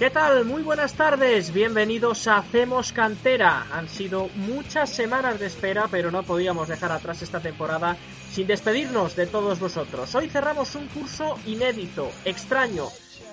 ¿Qué tal? Muy buenas tardes, bienvenidos a Hacemos Cantera. Han sido muchas semanas de espera, pero no podíamos dejar atrás esta temporada sin despedirnos de todos vosotros. Hoy cerramos un curso inédito, extraño,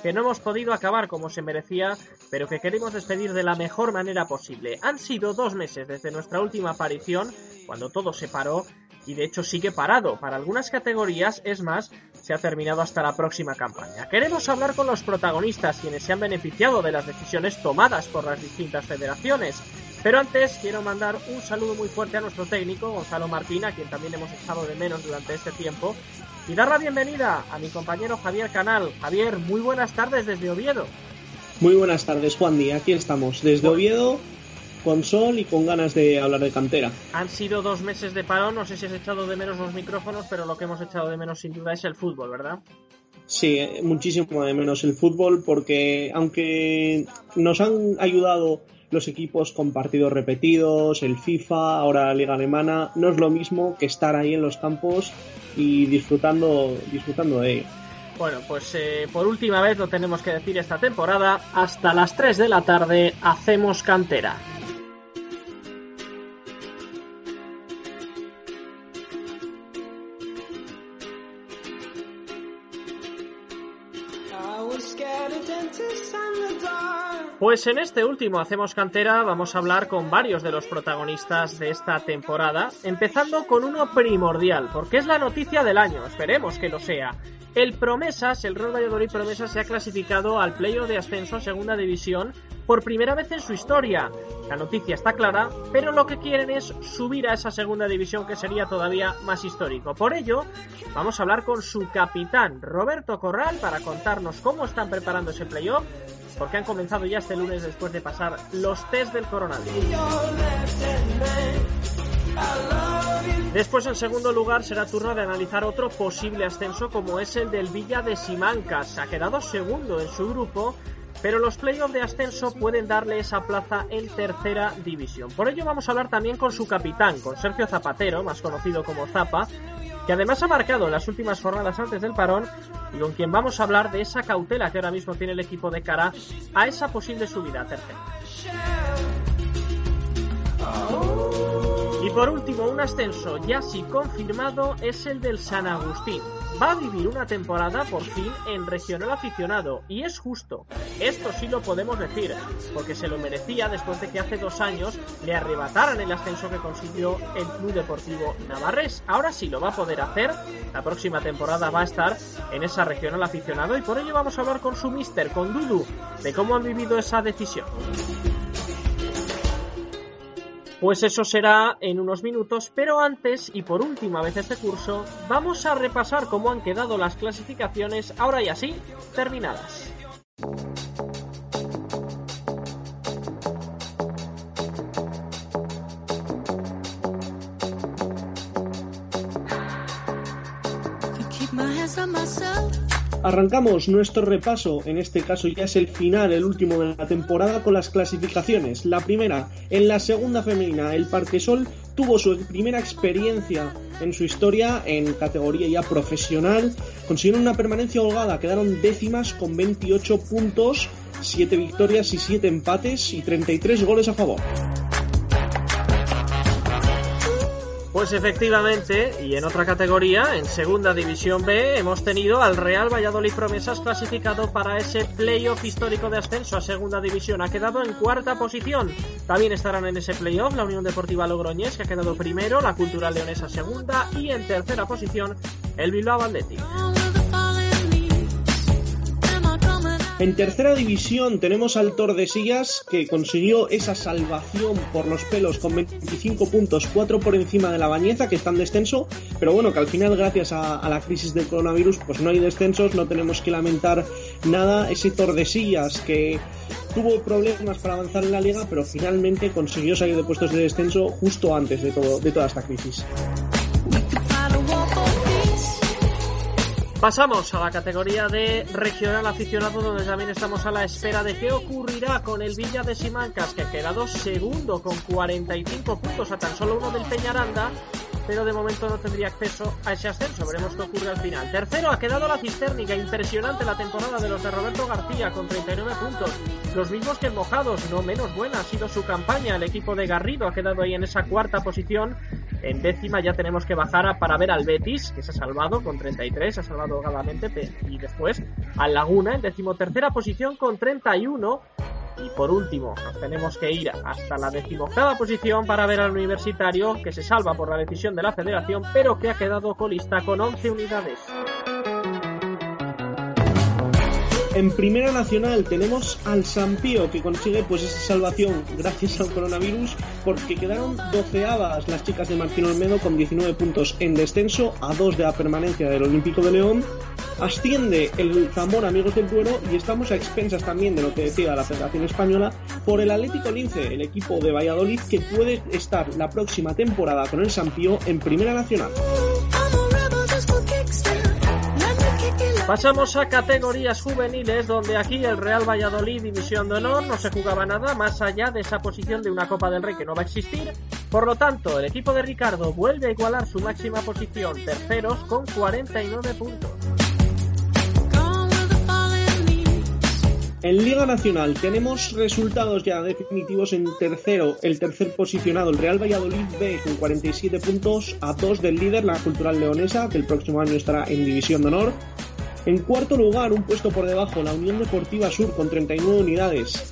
que no hemos podido acabar como se merecía, pero que queremos despedir de la mejor manera posible. Han sido dos meses desde nuestra última aparición, cuando todo se paró, y de hecho sigue parado. Para algunas categorías, es más, se ha terminado hasta la próxima campaña. Queremos hablar con los protagonistas, quienes se han beneficiado de las decisiones tomadas por las distintas federaciones. Pero antes quiero mandar un saludo muy fuerte a nuestro técnico, Gonzalo Martín, a quien también hemos echado de menos durante este tiempo, y dar la bienvenida a mi compañero Javier Canal. Javier, muy buenas tardes desde Oviedo. Muy buenas tardes, Juan Di. Aquí estamos, desde Oviedo, con sol y con ganas de hablar de cantera. Han sido dos meses de parón, no sé si has echado de menos los micrófonos, pero lo que hemos echado de menos sin duda es el fútbol, ¿verdad? Sí, muchísimo de menos el fútbol porque aunque nos han ayudado los equipos con partidos repetidos, el FIFA, ahora la Liga Alemana, no es lo mismo que estar ahí en los campos y disfrutando, disfrutando de ello. Bueno, pues eh, por última vez lo tenemos que decir esta temporada, hasta las 3 de la tarde hacemos cantera. Pues en este último Hacemos Cantera vamos a hablar con varios de los protagonistas de esta temporada, empezando con uno primordial, porque es la noticia del año, esperemos que lo sea. El Promesas, el Real Valladolid Promesas se ha clasificado al playoff de ascenso a segunda división por primera vez en su historia. La noticia está clara, pero lo que quieren es subir a esa segunda división que sería todavía más histórico. Por ello, vamos a hablar con su capitán, Roberto Corral, para contarnos cómo están preparando ese playoff porque han comenzado ya este lunes después de pasar los test del coronavirus. Después, en segundo lugar, será turno de analizar otro posible ascenso como es el del Villa de Simancas. Ha quedado segundo en su grupo, pero los playoffs de ascenso pueden darle esa plaza en tercera división. Por ello vamos a hablar también con su capitán, con Sergio Zapatero, más conocido como Zapa, que además ha marcado las últimas jornadas antes del parón y con quien vamos a hablar de esa cautela que ahora mismo tiene el equipo de cara a esa posible subida tercera. Por último, un ascenso ya sí confirmado es el del San Agustín va a vivir una temporada por fin en regional aficionado y es justo. Esto sí lo podemos decir, porque se lo merecía después de que hace dos años le arrebataran el ascenso que consiguió el Club Deportivo Navarres. Ahora sí lo va a poder hacer. La próxima temporada va a estar en esa regional aficionado y por ello vamos a hablar con su mister, con Dudu, de cómo han vivido esa decisión. Pues eso será en unos minutos, pero antes y por última vez este curso, vamos a repasar cómo han quedado las clasificaciones ahora y así terminadas. Arrancamos nuestro repaso, en este caso ya es el final, el último de la temporada con las clasificaciones. La primera, en la segunda femenina, el Parquesol tuvo su primera experiencia en su historia en categoría ya profesional. Consiguieron una permanencia holgada, quedaron décimas con 28 puntos, 7 victorias y 7 empates y 33 goles a favor. Pues efectivamente, y en otra categoría, en Segunda División B, hemos tenido al Real Valladolid Promesas clasificado para ese playoff histórico de ascenso a Segunda División. Ha quedado en cuarta posición. También estarán en ese playoff la Unión Deportiva Logroñés, que ha quedado primero, la Cultural Leonesa segunda y en tercera posición el Bilbao Athletic. En tercera división tenemos al Tordesillas que consiguió esa salvación por los pelos con 25 puntos, 4 por encima de la Bañeza que está en descenso, pero bueno, que al final gracias a, la crisis del coronavirus pues no hay descensos, no tenemos que lamentar nada. Ese Tordesillas que tuvo problemas para avanzar en la liga, pero finalmente consiguió salir de puestos de descenso justo antes de, todo, de toda esta crisis. Pasamos a la categoría de regional aficionado donde también estamos a la espera de qué ocurrirá con el Villa de Simancas que ha quedado segundo con 45 puntos a tan solo uno del Peñaranda pero de momento no tendría acceso a ese ascenso. Veremos qué ocurre al final. Tercero ha quedado la Cisternica, impresionante la temporada de los de Roberto García con 39 puntos, los mismos que en Mojados, no menos buena ha sido su campaña. El equipo de Garrido ha quedado ahí en esa cuarta posición. En décima ya tenemos que bajar para ver al Betis, que se ha salvado con 33, se ha salvado holgadamente, y después al Laguna en decimotercera posición con 31 y por último, nos tenemos que ir hasta la decimoctava posición para ver al universitario que se salva por la decisión de la federación, pero que ha quedado colista con 11 unidades. En Primera Nacional tenemos al Sampío que consigue pues esa salvación gracias al coronavirus porque quedaron doceadas las chicas de Martín Olmedo con 19 puntos en descenso a dos de la permanencia del Olímpico de León. Asciende el Zamora Amigos del Duero y estamos a expensas también de lo que decía la Federación Española por el Atlético Lince, el equipo de Valladolid que puede estar la próxima temporada con el Sampío en Primera Nacional. Pasamos a categorías juveniles, donde aquí el Real Valladolid División de Honor no se jugaba nada más allá de esa posición de una Copa del Rey que no va a existir. Por lo tanto, el equipo de Ricardo vuelve a igualar su máxima posición, terceros con 49 puntos. En Liga Nacional tenemos resultados ya definitivos en tercero, el tercer posicionado, el Real Valladolid B con 47 puntos a 2 del líder, la Cultural Leonesa, que el próximo año estará en División de Honor. En cuarto lugar, un puesto por debajo, la Unión Deportiva Sur con 39 unidades.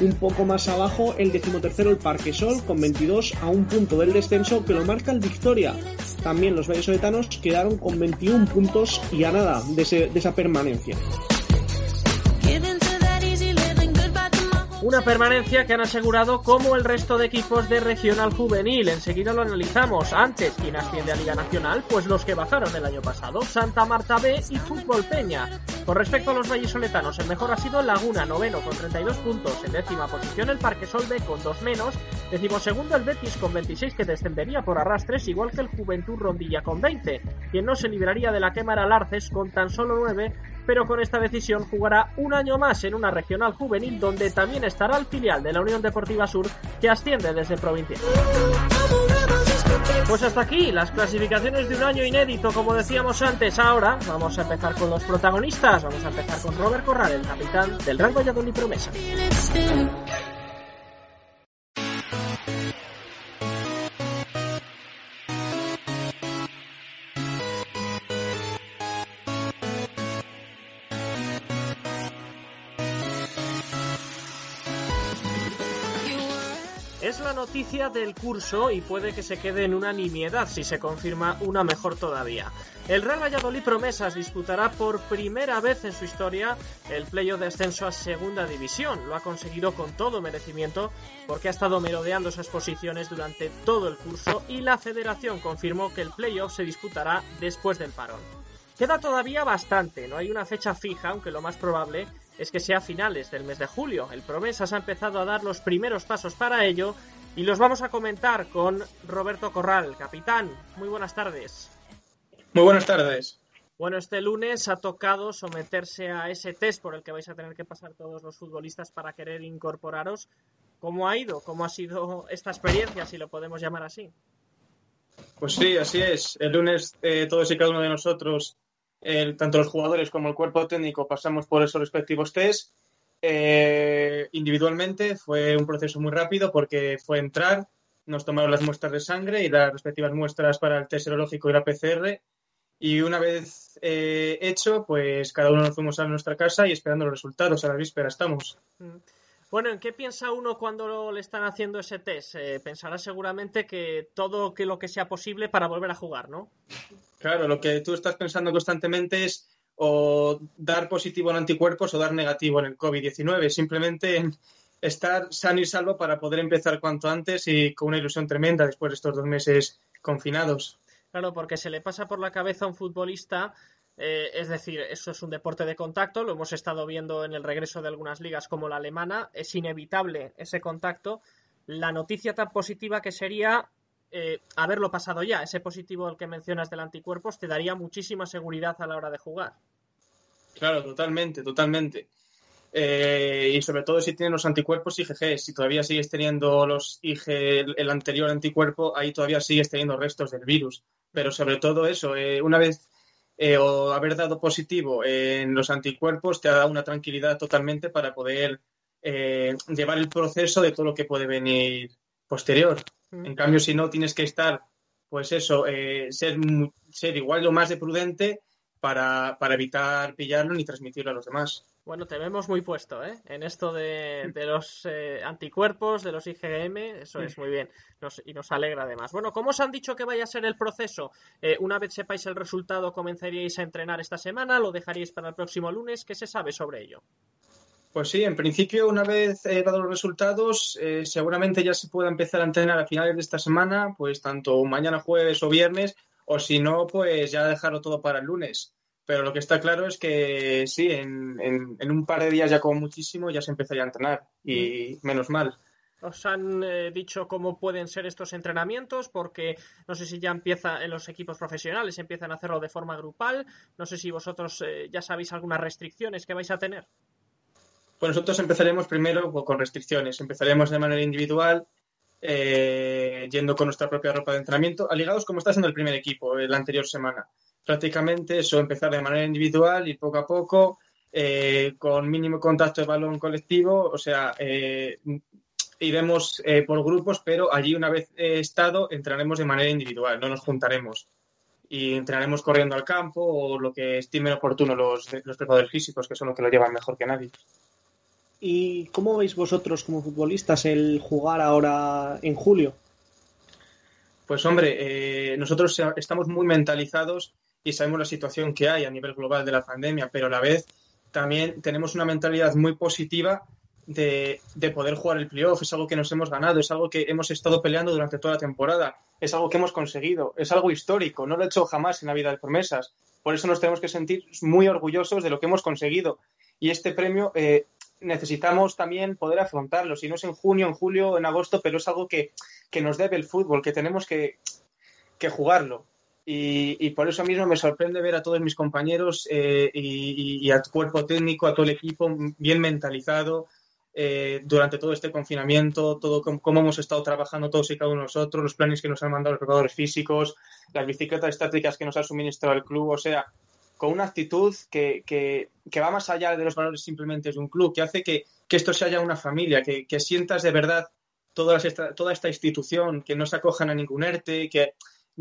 Un poco más abajo, el decimotercero, el Parque Sol, con 22 a un punto del descenso que lo marca el Victoria. También los vallesoletanos quedaron con 21 puntos y a nada de esa permanencia. Una permanencia que han asegurado como el resto de equipos de regional juvenil. Enseguida lo analizamos. Antes, ¿quién asciende a Liga Nacional? Pues los que bajaron el año pasado, Santa Marta B y Fútbol Peña. Con respecto a los vallisoletanos, el mejor ha sido Laguna, noveno con 32 puntos. En décima posición el Parque Sol con dos menos. segundo el Betis con 26 que descendería por arrastres, igual que el Juventud Rondilla con 20. Quien no se libraría de la quema era Larces con tan solo 9 pero con esta decisión jugará un año más en una regional juvenil donde también estará el filial de la Unión Deportiva Sur que asciende desde provincial. Pues hasta aquí las clasificaciones de un año inédito, como decíamos antes. Ahora vamos a empezar con los protagonistas. Vamos a empezar con Robert Corral, el capitán del Gran Valladolid Promesa. Noticia del curso y puede que se quede en una nimiedad si se confirma una mejor todavía. El Real Valladolid Promesas disputará por primera vez en su historia el playoff de ascenso a Segunda División. Lo ha conseguido con todo merecimiento porque ha estado merodeando esas posiciones durante todo el curso y la federación confirmó que el playoff se disputará después del parón. Queda todavía bastante, no hay una fecha fija, aunque lo más probable es que sea a finales del mes de julio. El Promesas ha empezado a dar los primeros pasos para ello y los vamos a comentar con Roberto Corral. Capitán, muy buenas tardes. Muy buenas tardes. Bueno, este lunes ha tocado someterse a ese test por el que vais a tener que pasar todos los futbolistas para querer incorporaros. ¿Cómo ha ido? ¿Cómo ha sido esta experiencia, si lo podemos llamar así? Pues sí, así es. El lunes eh, todos y cada uno de nosotros, tanto los jugadores como el cuerpo técnico, pasamos por esos respectivos test eh, individualmente fue un proceso muy rápido porque fue entrar, nos tomaron las muestras de sangre y las respectivas muestras para el test serológico y la PCR. Y una vez eh, hecho, pues cada uno nos fuimos a nuestra casa y esperando los resultados. A la víspera estamos. Mm. Bueno, ¿en qué piensa uno cuando le están haciendo ese test? Eh, pensará seguramente que todo que lo que sea posible para volver a jugar, ¿no? Claro, lo que tú estás pensando constantemente es o dar positivo en anticuerpos o dar negativo en el COVID-19. Simplemente estar sano y salvo para poder empezar cuanto antes y con una ilusión tremenda después de estos dos meses confinados. Claro, porque se le pasa por la cabeza a un futbolista, eh, es decir, eso es un deporte de contacto, lo hemos estado viendo en el regreso de algunas ligas como la alemana, es inevitable ese contacto. La noticia tan positiva que sería eh, haberlo pasado ya, ese positivo al que mencionas del anticuerpos, te daría muchísima seguridad a la hora de jugar. Claro, totalmente, totalmente. Eh, y sobre todo si tienes los anticuerpos IgG, si todavía sigues teniendo los IG, el, anterior anticuerpo, ahí todavía sigues teniendo restos del virus. Pero sobre todo eso, eh, una vez o haber dado positivo en los anticuerpos te dado una tranquilidad totalmente para poder llevar el proceso de todo lo que puede venir posterior. Mm. En cambio, si no, tienes que estar, pues eso, ser, ser igual lo más de prudente para, para evitar pillarlo ni transmitirlo a los demás. Bueno, te vemos muy puesto, ¿eh? En esto de, los eh, anticuerpos, de los IgM, eso es muy bien. y nos alegra además. Bueno, ¿cómo os han dicho que vaya a ser el proceso? Eh, una vez sepáis el resultado, ¿comenzaríais a entrenar esta semana? ¿Lo dejaríais para el próximo lunes? ¿Qué se sabe sobre ello? Pues sí, en principio, una vez eh, dado los resultados, seguramente ya se pueda empezar a entrenar a finales de esta semana, pues tanto mañana jueves o viernes, o si no, pues ya dejarlo todo para el lunes. Pero lo que está claro es que sí, en, en, un par de días ya como muchísimo ya se empezaría a entrenar y mm. menos mal. ¿Os han eh, dicho cómo pueden ser estos entrenamientos? Porque no sé si ya empieza en los equipos profesionales, empiezan a hacerlo de forma grupal. No sé si vosotros eh, ya sabéis algunas restricciones que vais a tener. Pues nosotros empezaremos primero con restricciones. Empezaremos de manera individual, eh, yendo con nuestra propia ropa de entrenamiento, aligados como está haciendo el primer equipo la anterior semana prácticamente eso, empezar de manera individual y poco a poco, eh, con mínimo contacto de balón colectivo, o sea, eh, iremos por grupos, pero allí una vez estado entraremos de manera individual, no nos juntaremos y entrenaremos corriendo al campo o lo que estimen oportuno los, los preparadores físicos, que son los que lo llevan mejor que nadie. ¿Y cómo veis vosotros como futbolistas el jugar ahora en julio? Pues hombre, nosotros estamos muy mentalizados y sabemos la situación que hay a nivel global de la pandemia, pero a la vez también tenemos una mentalidad muy positiva de, poder jugar el playoff. Es algo que nos hemos ganado, es algo que hemos estado peleando durante toda la temporada, es algo que hemos conseguido, es algo histórico, no lo he hecho jamás en la vida de promesas. Por eso nos tenemos que sentir muy orgullosos de lo que hemos conseguido. Y este premio eh, necesitamos también poder afrontarlo. Si no es en junio, en julio, en agosto, pero es algo que, nos debe el fútbol, que tenemos que, que jugarlo. Y, por eso mismo me sorprende ver a todos mis compañeros eh, y, al cuerpo técnico, a todo el equipo bien mentalizado eh, durante todo este confinamiento, todo cómo, hemos estado trabajando todos y cada uno de nosotros, los planes que nos han mandado los preparadores físicos, las bicicletas estáticas que nos ha suministrado el club, o sea, con una actitud que, que, va más allá de los valores simplemente de un club, que hace que, esto se haya una familia, que, sientas de verdad toda esta, toda esta institución, que no se acojan a ningún ERTE, que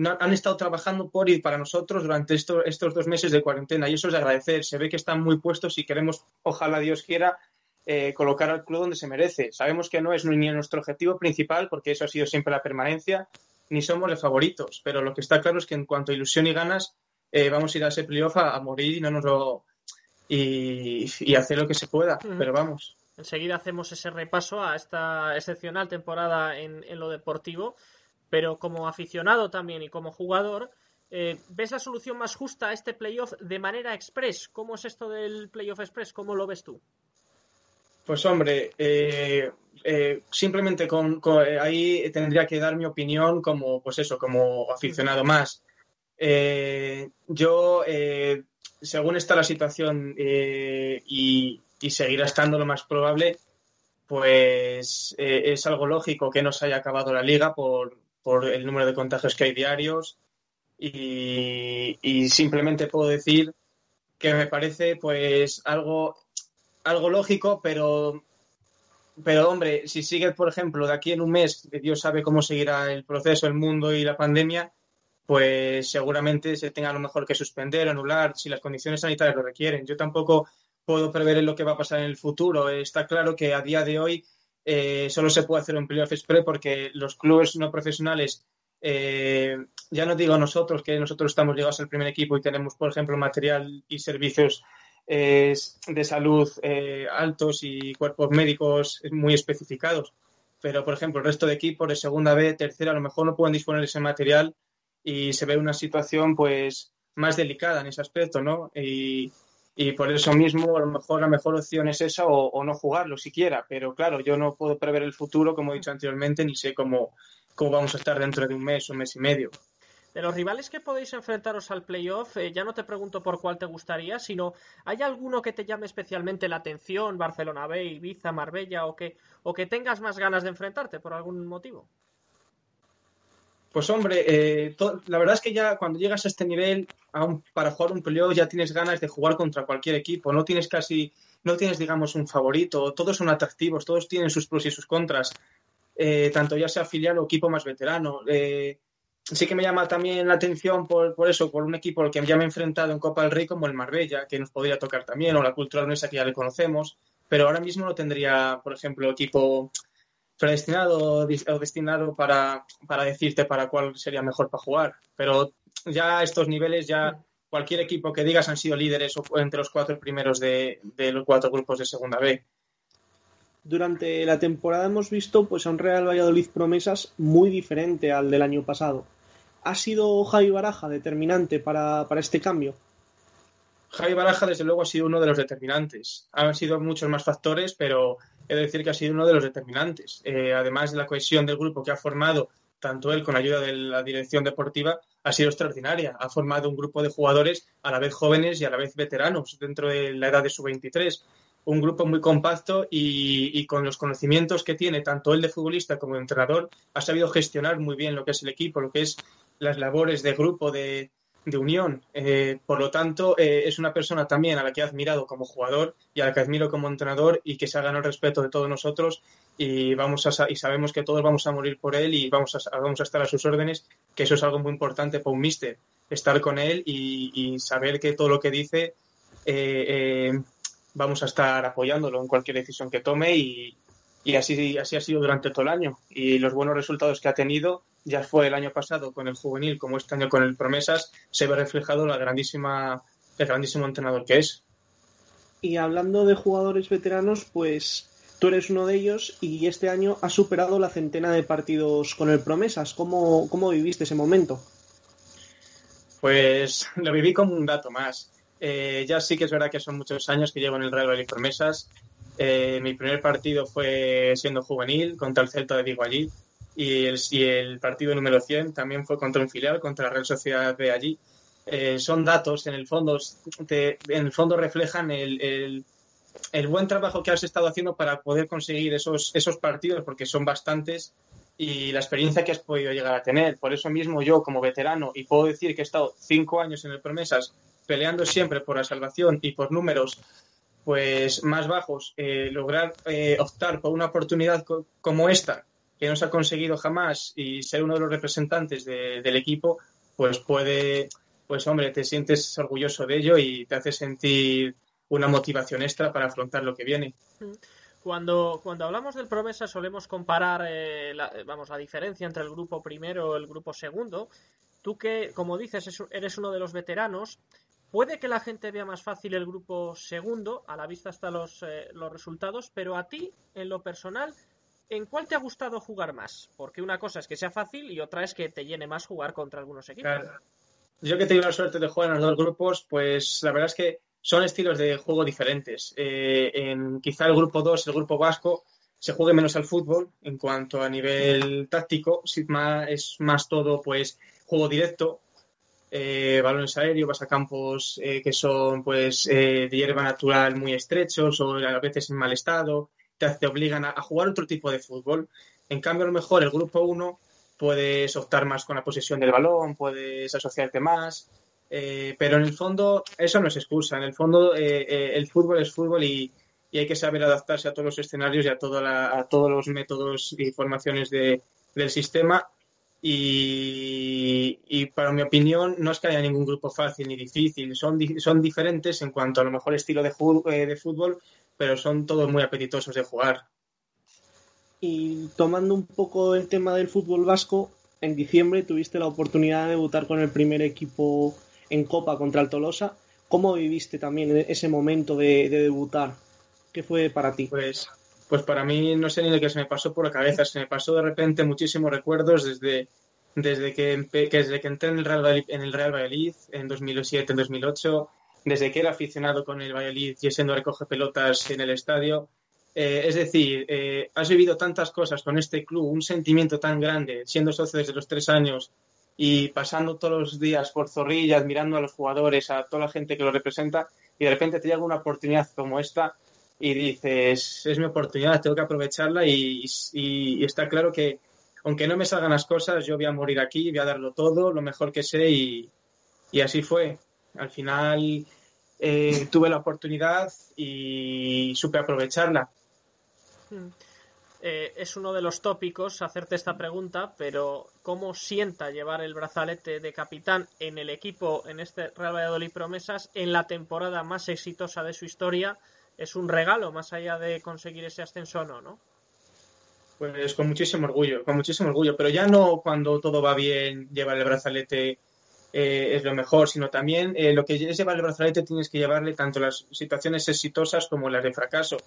han estado trabajando por y para nosotros durante estos dos meses de cuarentena y eso es de agradecer. Se ve que están muy puestos y queremos, ojalá Dios quiera, eh, colocar al club donde se merece. Sabemos que no es ni nuestro objetivo principal, porque eso ha sido siempre la permanencia, ni somos los favoritos, pero lo que está claro es que en cuanto a ilusión y ganas, eh, vamos a ir a ese playoff a, morir y no nos lo y, hacer lo que se pueda, pero vamos. Enseguida hacemos ese repaso a esta excepcional temporada en lo deportivo pero como aficionado también y como jugador, eh, ¿ves la solución más justa a este playoff de manera express? ¿Cómo es esto del playoff express? ¿Cómo lo ves tú? Pues hombre, eh, eh, simplemente con, ahí tendría que dar mi opinión como, pues eso, como aficionado más. Yo, según está la situación y, y, seguirá estando lo más probable, pues es algo lógico que no se haya acabado la liga por, por el número de contagios que hay diarios. Y, simplemente puedo decir que me parece pues algo, algo lógico, pero, pero hombre, si sigue, por ejemplo, de aquí en un mes, Dios sabe cómo seguirá el proceso, el mundo y la pandemia, pues seguramente se tenga a lo mejor que suspender, anular, si las condiciones sanitarias lo requieren. Yo tampoco puedo prever lo que va a pasar en el futuro. Está claro que a día de hoy eh, solo se puede hacer un playoff express porque los clubes no profesionales, eh, ya no digo nosotros, que nosotros estamos llegados al primer equipo y tenemos, por ejemplo, material y servicios eh, de salud altos y cuerpos médicos muy especificados. Pero, por ejemplo, el resto de equipos de segunda B, tercera, a lo mejor no pueden disponer de ese material y se ve una situación pues más delicada en ese aspecto, ¿no? Y, y por eso mismo a lo mejor la mejor opción es esa o, no jugarlo siquiera. Pero claro, yo no puedo prever el futuro, como he dicho anteriormente, ni sé cómo, cómo vamos a estar dentro de un mes o un mes y medio. de los rivales que podéis enfrentaros al playoff, eh, ya no te pregunto por cuál te gustaría, sino ¿hay alguno que te llame especialmente la atención, Barcelona B, Ibiza, Marbella, o que, o que tengas más ganas de enfrentarte por algún motivo? Pues hombre, eh, la verdad es que ya cuando llegas a este nivel, para jugar un playoff ya tienes ganas de jugar contra cualquier equipo, no tienes casi, no tienes digamos un favorito, todos son atractivos, todos tienen sus pros y sus contras, eh, tanto ya sea filial o equipo más veterano. Eh, sí que me llama también la atención por, por, eso, por un equipo al que ya me he enfrentado en Copa del Rey como el Marbella, que nos podría tocar también, o la Cultural Nuestra que ya le conocemos, pero ahora mismo no tendría, por ejemplo, equipo predestinado o destinado para, para decirte para cuál sería mejor para jugar. Pero ya a estos niveles, ya cualquier equipo que digas han sido líderes entre los cuatro primeros de, de los cuatro grupos de Segunda B. Durante la temporada hemos visto pues a un Real Valladolid promesas muy diferente al del año pasado. ¿Ha sido Javi Baraja determinante para, para este cambio? Javi Baraja, desde luego, ha sido uno de los determinantes. Han sido muchos más factores, pero he de decir que ha sido uno de los determinantes. Eh, además de la cohesión del grupo que ha formado, tanto él con ayuda de la dirección deportiva, ha sido extraordinaria. Ha formado un grupo de jugadores a la vez jóvenes y a la vez veteranos dentro de la edad de su 23. Un grupo muy compacto y, y con los conocimientos que tiene tanto él de futbolista como de entrenador, ha sabido gestionar muy bien lo que es el equipo, lo que es las labores de grupo, de, de unión. Eh, por lo tanto, eh, es una persona también a la que he admirado como jugador y a la que admiro como entrenador y que se ha ganado el respeto de todos nosotros y, vamos a, y sabemos que todos vamos a morir por él y vamos a, vamos a estar a sus órdenes, que eso es algo muy importante para un mister, estar con él y, saber que todo lo que dice eh, vamos a estar apoyándolo en cualquier decisión que tome y, y así, así ha sido durante todo el año. Y los buenos resultados que ha tenido, ya fue el año pasado con el juvenil, como este año con el Promesas, se ve reflejado la grandísima, el grandísimo entrenador que es. Y hablando de jugadores veteranos, pues tú eres uno de ellos y este año has superado la centena de partidos con el Promesas. ¿Cómo, cómo viviste ese momento? Pues lo viví como un dato más. Eh, ya sí que es verdad que son muchos años que llevo en el Real Valladolid Promesas eh, mi primer partido fue siendo juvenil contra el Celta de Vigo allí y el, el partido número 100 también fue contra un filial, contra la Real Sociedad de allí. Eh, son datos, en el fondo, en el fondo reflejan el, el, buen trabajo que has estado haciendo para poder conseguir esos, esos partidos, porque son bastantes, y la experiencia que has podido llegar a tener. Por eso mismo yo, como veterano, y puedo decir que he estado cinco años en el Promesas, peleando siempre por la salvación y por números pues más bajos, eh, lograr eh, optar por una oportunidad como esta, que no se ha conseguido jamás, y ser uno de los representantes del equipo, pues puede, pues hombre, te sientes orgulloso de ello y te hace sentir una motivación extra para afrontar lo que viene. Cuando, cuando hablamos del promesa solemos comparar eh, la, vamos, la diferencia entre el grupo primero y el grupo segundo. Tú que, como dices, eres uno de los veteranos, Puede que la gente vea más fácil el grupo segundo, a la vista están los, eh, los resultados, pero a ti, en lo personal, ¿en cuál te ha gustado jugar más? Porque una cosa es que sea fácil y otra es que te llene más jugar contra algunos equipos. Yo que he tenido la suerte de jugar en los dos grupos, pues la verdad es que son estilos de juego diferentes. Eh, en quizá el grupo 2, el grupo vasco, se juegue menos al fútbol en cuanto a nivel táctico, es más todo pues juego directo, eh, balones aéreos, vas a campos eh, que son pues eh, de hierba natural muy estrechos o a veces en mal estado, te, te obligan a, jugar otro tipo de fútbol. En cambio, a lo mejor el grupo 1 puedes optar más con la posesión del balón, puedes asociarte más, pero en el fondo eso no es excusa. En el fondo el fútbol es fútbol y, hay que saber adaptarse a todos los escenarios y a, a todos los métodos y formaciones de, del sistema y, para mi opinión no es que haya ningún grupo fácil ni difícil, son, son diferentes en cuanto a lo mejor estilo de, eh, de fútbol, pero son todos muy apetitosos de jugar. Y tomando un poco el tema del fútbol vasco, en diciembre tuviste la oportunidad de debutar con el primer equipo en Copa contra el Tolosa. ¿Cómo viviste también ese momento de, de debutar? ¿Qué fue para ti? Pues pues para mí no sé ni lo que se me pasó por la cabeza, se me pasó de repente muchísimos recuerdos desde, desde, que, desde que entré en el, Real Valladolid, en el Real Valladolid en 2007, en 2008, desde que era aficionado con el Valladolid y siendo recoge pelotas en el estadio. Eh, es decir, eh, has vivido tantas cosas con este club, un sentimiento tan grande, siendo socio desde los tres años y pasando todos los días por Zorrilla, admirando a los jugadores, a toda la gente que lo representa, y de repente te llega una oportunidad como esta y dices, es mi oportunidad, tengo que aprovecharla y, está claro que aunque no me salgan las cosas, yo voy a morir aquí, voy a darlo todo, lo mejor que sé y, así fue. Al final eh, tuve la oportunidad y supe aprovecharla. Hmm. Eh, es uno de los tópicos hacerte esta pregunta, pero ¿cómo sienta llevar el brazalete de capitán en el equipo, en este Real Valladolid Promesas, en la temporada más exitosa de su historia? Es un regalo, más allá de conseguir ese ascenso o no, ¿no? Pues con muchísimo orgullo, con muchísimo orgullo, pero ya no cuando todo va bien llevar el brazalete eh, es lo mejor, sino también eh, lo que es llevar el brazalete tienes que llevarle tanto las situaciones exitosas como las de fracaso.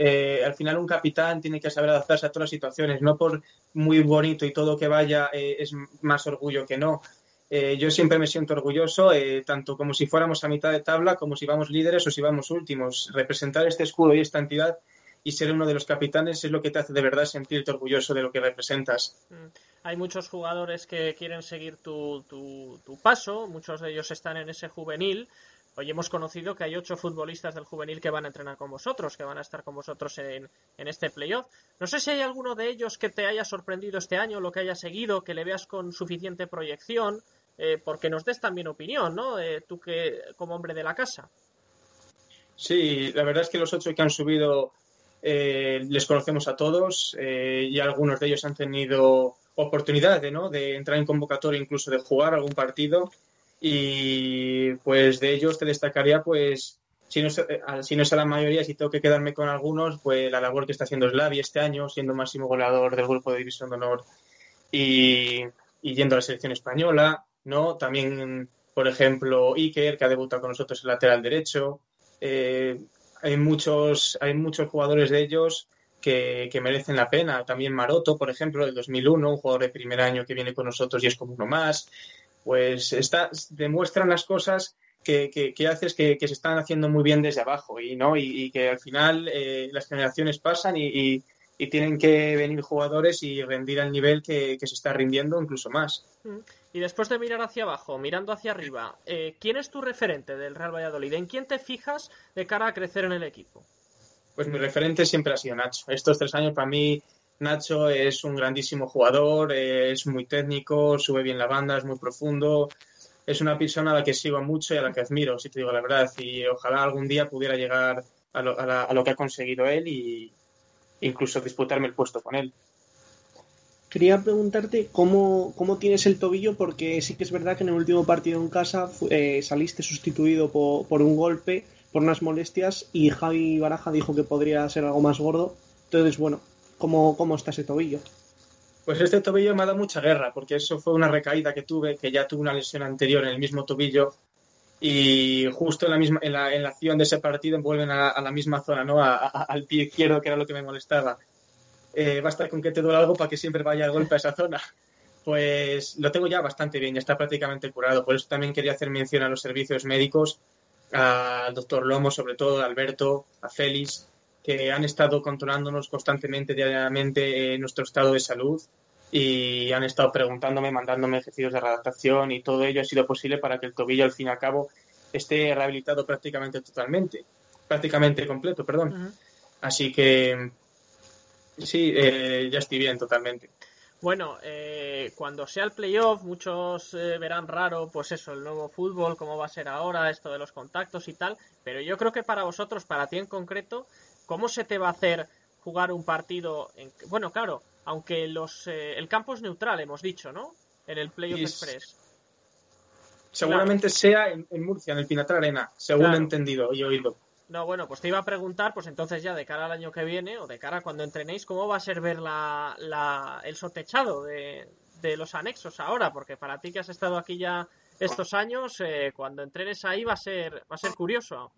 Eh, al final un capitán tiene que saber adaptarse a todas las situaciones, no por muy bonito y todo que vaya eh, es más orgullo que no. Eh, yo siempre me siento orgulloso, tanto como si fuéramos a mitad de tabla, como si vamos líderes o si vamos últimos. Representar este escudo y esta entidad y ser uno de los capitanes es lo que te hace de verdad sentirte orgulloso de lo que representas. Mm. Hay muchos jugadores que quieren seguir tu, tu, tu paso, muchos de ellos están en ese juvenil. Hoy hemos conocido que hay ocho futbolistas del juvenil que van a entrenar con vosotros, que van a estar con vosotros en, este playoff. No sé si hay alguno de ellos que te haya sorprendido este año, lo que haya seguido, que le veas con suficiente proyección, eh, porque nos des también opinión, ¿no? Eh, tú que como hombre de la casa. Sí, la verdad es que los ocho que han subido eh, les conocemos a todos y algunos de ellos han tenido oportunidad de, ¿no? de entrar en convocatoria, incluso de jugar algún partido y pues de ellos te destacaría pues si no, eh, si no es a la mayoría, si tengo que quedarme con algunos, pues la labor que está haciendo Slavi este año, siendo máximo goleador del grupo de División de Honor y, yendo a la selección española, ¿no? También, por ejemplo, Iker, que ha debutado con nosotros en lateral derecho. Eh, hay, muchos, hay muchos jugadores de ellos que, que, merecen la pena. También Maroto, por ejemplo, del 2001, un jugador de primer año que viene con nosotros y es como uno más pues está, demuestran las cosas que, que, haces que, se están haciendo muy bien desde abajo y no y, que al final eh, las generaciones pasan y, tienen que venir jugadores y rendir al nivel que, se está rindiendo incluso más. Mm. Y después de mirar hacia abajo, mirando hacia arriba, eh, ¿quién es tu referente del Real Valladolid? ¿En quién te fijas de cara a crecer en el equipo? Pues mi referente siempre ha sido Nacho. Estos tres años para mí Nacho es un grandísimo jugador, es muy técnico, sube bien la banda, es muy profundo. Es una persona a la que sigo mucho y a la que admiro, si te digo la verdad. Y ojalá algún día pudiera llegar a lo, que ha conseguido él y incluso disputarme el puesto con él. Quería preguntarte cómo, tienes el tobillo, porque sí que es verdad que en el último partido en casa eh, saliste sustituido por, por, un golpe, por unas molestias, y Javi Baraja dijo que podría ser algo más gordo. Entonces, bueno, ¿Cómo, ¿Cómo está ese tobillo? Pues este tobillo me ha dado mucha guerra, porque eso fue una recaída que tuve, que ya tuve una lesión anterior en el mismo tobillo y justo en la misma en la, en la acción de ese partido vuelven a, la misma zona, ¿no? al pie izquierdo, que era lo que me molestaba. Eh, basta con que te duele algo para que siempre vaya el golpe a esa zona. Pues lo tengo ya bastante bien, ya está prácticamente curado. Por eso también quería hacer mención a los servicios médicos, al doctor Lomo, sobre todo, a Alberto, a Félix, que han estado controlándonos constantemente, diariamente, en nuestro estado de salud y han estado preguntándome, mandándome ejercicios de redactación y todo ello ha sido posible para que el tobillo, al fin y al cabo, esté rehabilitado prácticamente totalmente, prácticamente completo, perdón. Así que sí, eh, ya estoy bien totalmente. Bueno, eh, cuando sea el playoff, muchos eh, verán raro, pues eso, el nuevo fútbol, cómo va a ser ahora, esto de los contactos y tal, pero yo creo que para vosotros, para ti en concreto, ¿Cómo se te va a hacer jugar un partido? En... Bueno, claro, aunque los, eh, el campo es neutral, hemos dicho, ¿no? En el Playoff Express. Seguramente sea en, Murcia, en el Pinatar Arena, según he entendido y oído. No, bueno, pues te iba a preguntar, pues entonces ya de cara al año que viene o de cara a cuando entrenéis, ¿cómo va a ser ver la, el sotechado de, de, los anexos ahora? Porque para ti que has estado aquí ya estos años, eh, cuando entrenes ahí va a ser, va a ser curioso.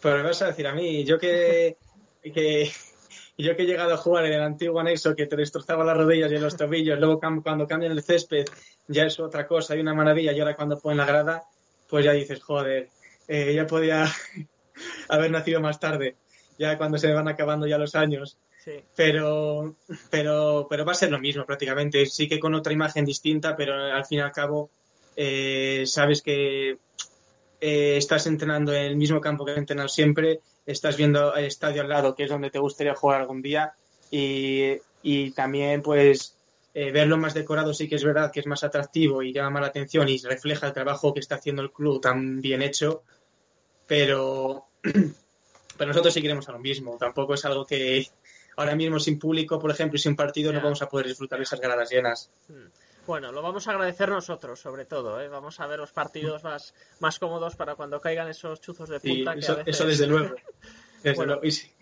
Pero me vas a decir a mí, yo que, que yo que he llegado a jugar en el antiguo anexo que te destrozaba las rodillas y los tobillos, luego cuando cambian el césped ya es otra cosa, hay una maravilla, y ahora cuando ponen la grada, pues ya dices, joder, eh, ya podía haber nacido más tarde, ya cuando se van acabando ya los años. Pero, pero, pero va a ser lo mismo prácticamente. Sí que con otra imagen distinta, pero al fin y al cabo eh, sabes que eh, estás entrenando en el mismo campo que has entrenado siempre, estás viendo el estadio al lado, que es donde te gustaría jugar algún día, y, y también pues eh, verlo más decorado sí que es verdad que es más atractivo y llama más la atención y refleja el trabajo que está haciendo el club tan bien hecho, pero, pero nosotros seguiremos a lo mismo. Tampoco es algo que ahora mismo sin público, por ejemplo, y sin partido, no vamos a poder disfrutar de esas gradas llenas. Hmm. Bueno, lo vamos a agradecer nosotros, sobre todo. ¿eh? Vamos a ver los partidos más, más cómodos para cuando caigan esos chuzos de punta. eso, desde luego.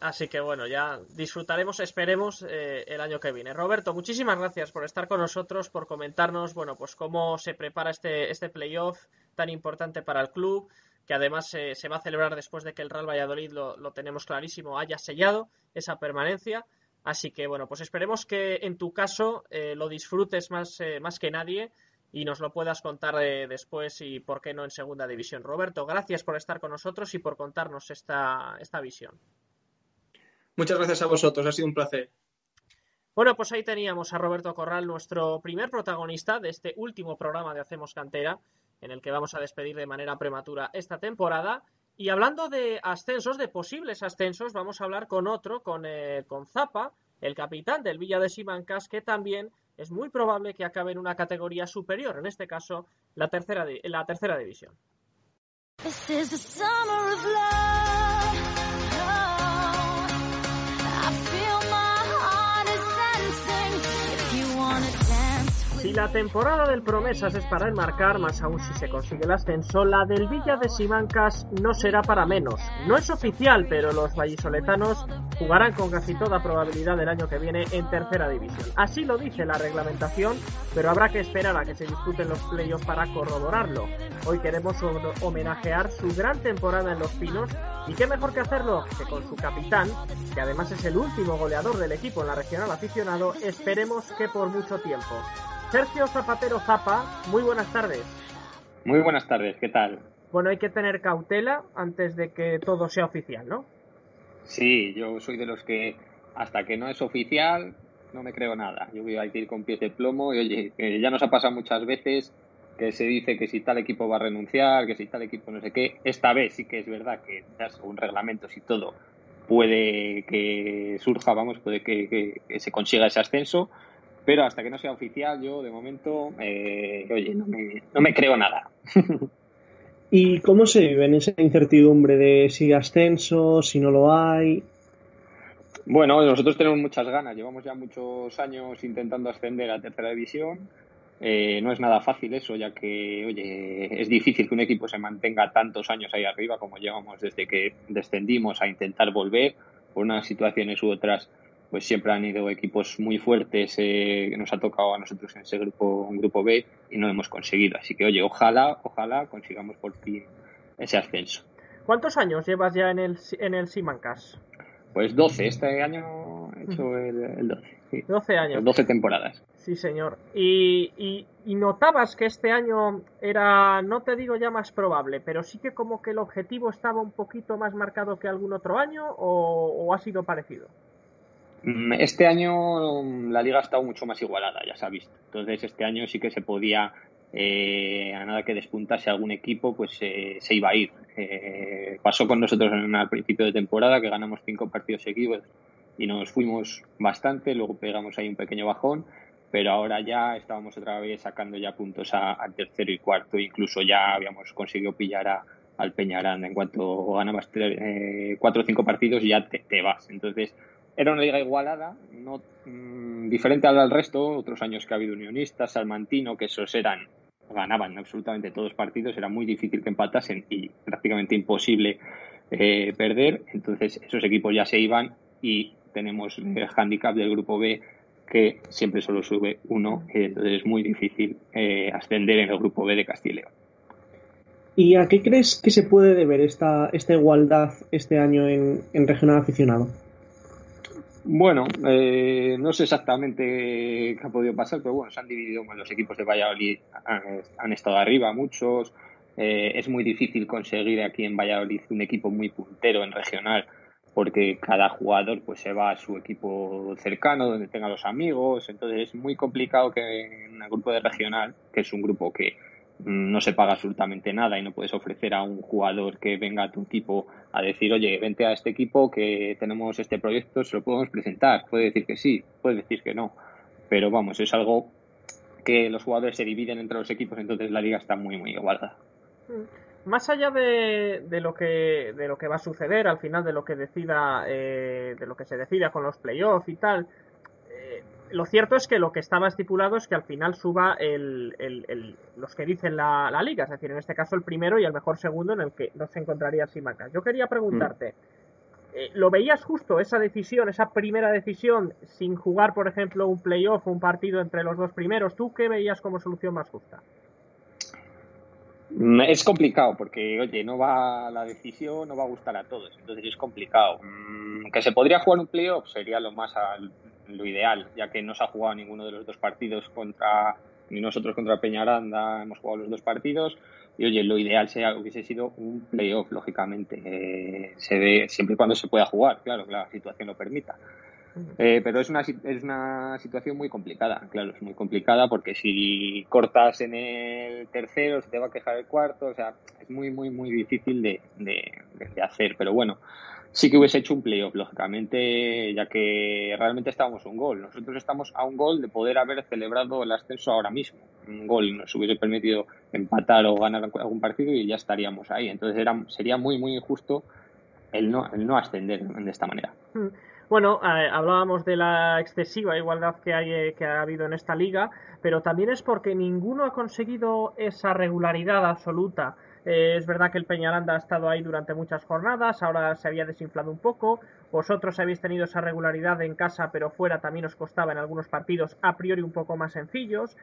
Así que bueno, ya disfrutaremos, esperemos, eh, el año que viene. Roberto, muchísimas gracias por estar con nosotros, por comentarnos, bueno, pues cómo se prepara este, este playoff tan importante para el club, que además se va a celebrar después de que el Real Valladolid, lo, lo tenemos clarísimo, haya sellado esa permanencia. Así que bueno, pues esperemos que en tu caso eh, lo disfrutes más, eh, más que nadie y nos lo puedas contar después y por qué no en segunda división. Roberto, gracias por estar con nosotros y por contarnos esta, esta visión. Muchas gracias a vosotros, ha sido un placer. Bueno, pues ahí teníamos a Roberto Corral, nuestro primer protagonista de este último programa de Hacemos Cantera, en el que vamos a despedir de manera prematura esta temporada. Y hablando de ascensos, de posibles ascensos, vamos a hablar con otro, con, eh, con Zapa, el capitán del Villa de Simancas, que también es muy probable que acabe en una categoría superior, en este caso la tercera, la tercera división. Si la temporada del Promesas es para enmarcar, más aún si se consigue el ascenso, la del Villa de Simancas no será para menos. No es oficial, pero los vallisoletanos jugarán con casi toda probabilidad el año que viene en tercera división. Así lo dice la reglamentación, pero habrá que esperar a que se disputen los playoffs para corroborarlo. Hoy queremos homenajear su gran temporada en Los Pinos y qué mejor que hacerlo que con su capitán, que además es el último goleador del equipo en la regional aficionado, esperemos que por mucho tiempo. Sergio Zapatero Zapa, muy buenas tardes. Muy buenas tardes, ¿qué tal? Bueno, hay que tener cautela antes de que todo sea oficial, ¿no? Sí, yo soy de los que hasta que no es oficial no me creo nada. Yo voy a ir con pies de plomo y oye, ya nos ha pasado muchas veces que se dice que si tal equipo va a renunciar, que si tal equipo no sé qué. Esta vez sí que es verdad que ya según reglamentos y todo puede que surja, vamos, puede que se consiga ese ascenso pero hasta que no sea oficial, yo de momento, eh, oye, no me, no me creo nada. ¿Y cómo se vive en esa incertidumbre de si ascenso, si no lo hay? Bueno, nosotros tenemos muchas ganas. Llevamos ya muchos años intentando ascender a tercera división. Eh, no es nada fácil eso, ya que, oye, es difícil que un equipo se mantenga tantos años ahí arriba como llevamos desde que descendimos a intentar volver por unas situaciones u otras pues siempre han ido equipos muy fuertes eh, que nos ha tocado a nosotros en ese grupo, un grupo B, y no hemos conseguido. Así que, oye, ojalá, ojalá consigamos por fin ese ascenso. ¿Cuántos años llevas ya en el, en el Simancas? Pues 12, este año he hecho el, 12. Sí. 12 años. 12 temporadas. Sí, señor. Y, y, notabas que este año era, no te digo ya más probable, pero sí que como que el objetivo estaba un poquito más marcado que algún otro año o ha sido parecido? Mm, este año mm, la liga ha estado mucho más igualada, ya se ha visto. Entonces este año sí que se podía, eh, a nada que despuntase algún equipo, pues eh, se iba a ir. Eh, pasó con nosotros en, al principio de temporada, que ganamos cinco partidos seguidos y nos fuimos bastante, luego pegamos ahí un pequeño bajón, pero ahora ya estábamos otra vez sacando ya puntos al tercero y cuarto, incluso ya habíamos conseguido pillar a, al Peñaranda. En cuanto ganabas cuatro o cinco partidos ya te, te vas. Entonces era una liga igualada, no mm, diferente al resto, otros años que ha habido unionistas, salmantino, que esos eran, ganaban absolutamente todos los partidos, era muy difícil que empatasen y prácticamente imposible eh, perder, entonces esos equipos ya se iban y tenemos el handicap del grupo B que siempre solo sube uno, entonces es muy difícil eh, ascender en el grupo B de Castilla y León. ¿Y a qué crees que se puede deber esta, esta igualdad este año en, en regional aficionado? Bueno, eh, no sé exactamente qué ha podido pasar, pero bueno, se han dividido los equipos de Valladolid, han, estado arriba muchos. Eh, es muy difícil conseguir aquí en Valladolid un equipo muy puntero en regional porque cada jugador pues se va a su equipo cercano, donde tenga los amigos, entonces es muy complicado que en el grupo de regional, que es un grupo que no se paga absolutamente nada y no puedes ofrecer a un jugador que venga a tu equipo a decir, oye, vente a este equipo que tenemos este proyecto, se lo podemos presentar. Puede decir que sí, puede decir que no. Pero vamos, es algo que los jugadores se dividen entre los equipos, entonces la liga está muy, muy igualada. Mm más allá de, de, lo que de lo que va a suceder al final de lo que decida eh, de lo que se decida con los playoffs y tal lo cierto es que lo que estaba estipulado es que al final suba el, el, los que dicen la, la, liga es decir en este caso el primero y el mejor segundo en el que no se encontraría Simaca yo quería preguntarte mm. eh, ¿Lo veías justo esa decisión, esa primera decisión, sin jugar, por ejemplo, un playoff o un partido entre los dos primeros? ¿Tú qué veías como solución más justa? Mm, es complicado porque, oye, no va la decisión, no va a gustar a todos, entonces es complicado. Mm, que se podría jugar un playoff sería lo más lo ideal, ya que no se ha jugado ninguno de los dos partidos contra ni nosotros contra Peñaranda, hemos jugado los dos partidos y oye, lo ideal sería hubiese sido un playoff, lógicamente, eh, se ve siempre y cuando se pueda jugar, claro, la situación lo permita. Eh, pero es una, es una situación muy complicada, claro, es muy complicada porque si cortas en el tercero se te va a quejar el cuarto, o sea, es muy, muy, muy difícil de, de, hacer. Pero bueno, sí que hubiese hecho un playoff, lógicamente, ya que realmente estábamos un gol. Nosotros estamos a un gol de poder haber celebrado el ascenso ahora mismo. Un gol nos hubiese permitido empatar o ganar algún partido y ya estaríamos ahí. Entonces era, sería muy, muy injusto el no, el no ascender de esta manera. Mm. Bueno, hablábamos de la excesiva igualdad que, hay, eh, que ha habido en esta liga, pero también es porque ninguno ha conseguido esa regularidad absoluta. Eh, es verdad que el Peñaranda ha estado ahí durante muchas jornadas, ahora se había desinflado un poco. Vosotros habéis tenido esa regularidad en casa, pero fuera también os costaba en algunos partidos a priori un poco más sencillos.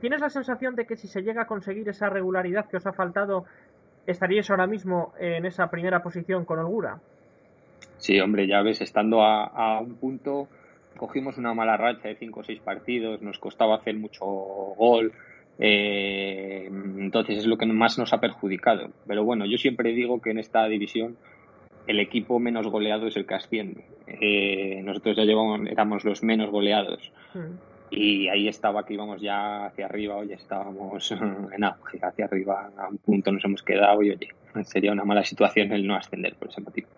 ¿Tienes la sensación de que si se llega a conseguir esa regularidad que os ha faltado, estaríais ahora mismo en esa primera posición con holgura? Sí, hombre, ya ves, estando a, un punto, cogimos una mala racha de cinco o seis partidos, nos costaba hacer mucho gol, eh, entonces es lo que más nos ha perjudicado. Pero bueno, yo siempre digo que en esta división el equipo menos goleado es el que asciende. Eh, nosotros ya llevamos, éramos los menos goleados. Mm. Y ahí estaba que íbamos ya hacia arriba, oye, estábamos en auge, hacia arriba, a un punto nos hemos quedado y oye, sería una mala situación el no ascender por ese motivo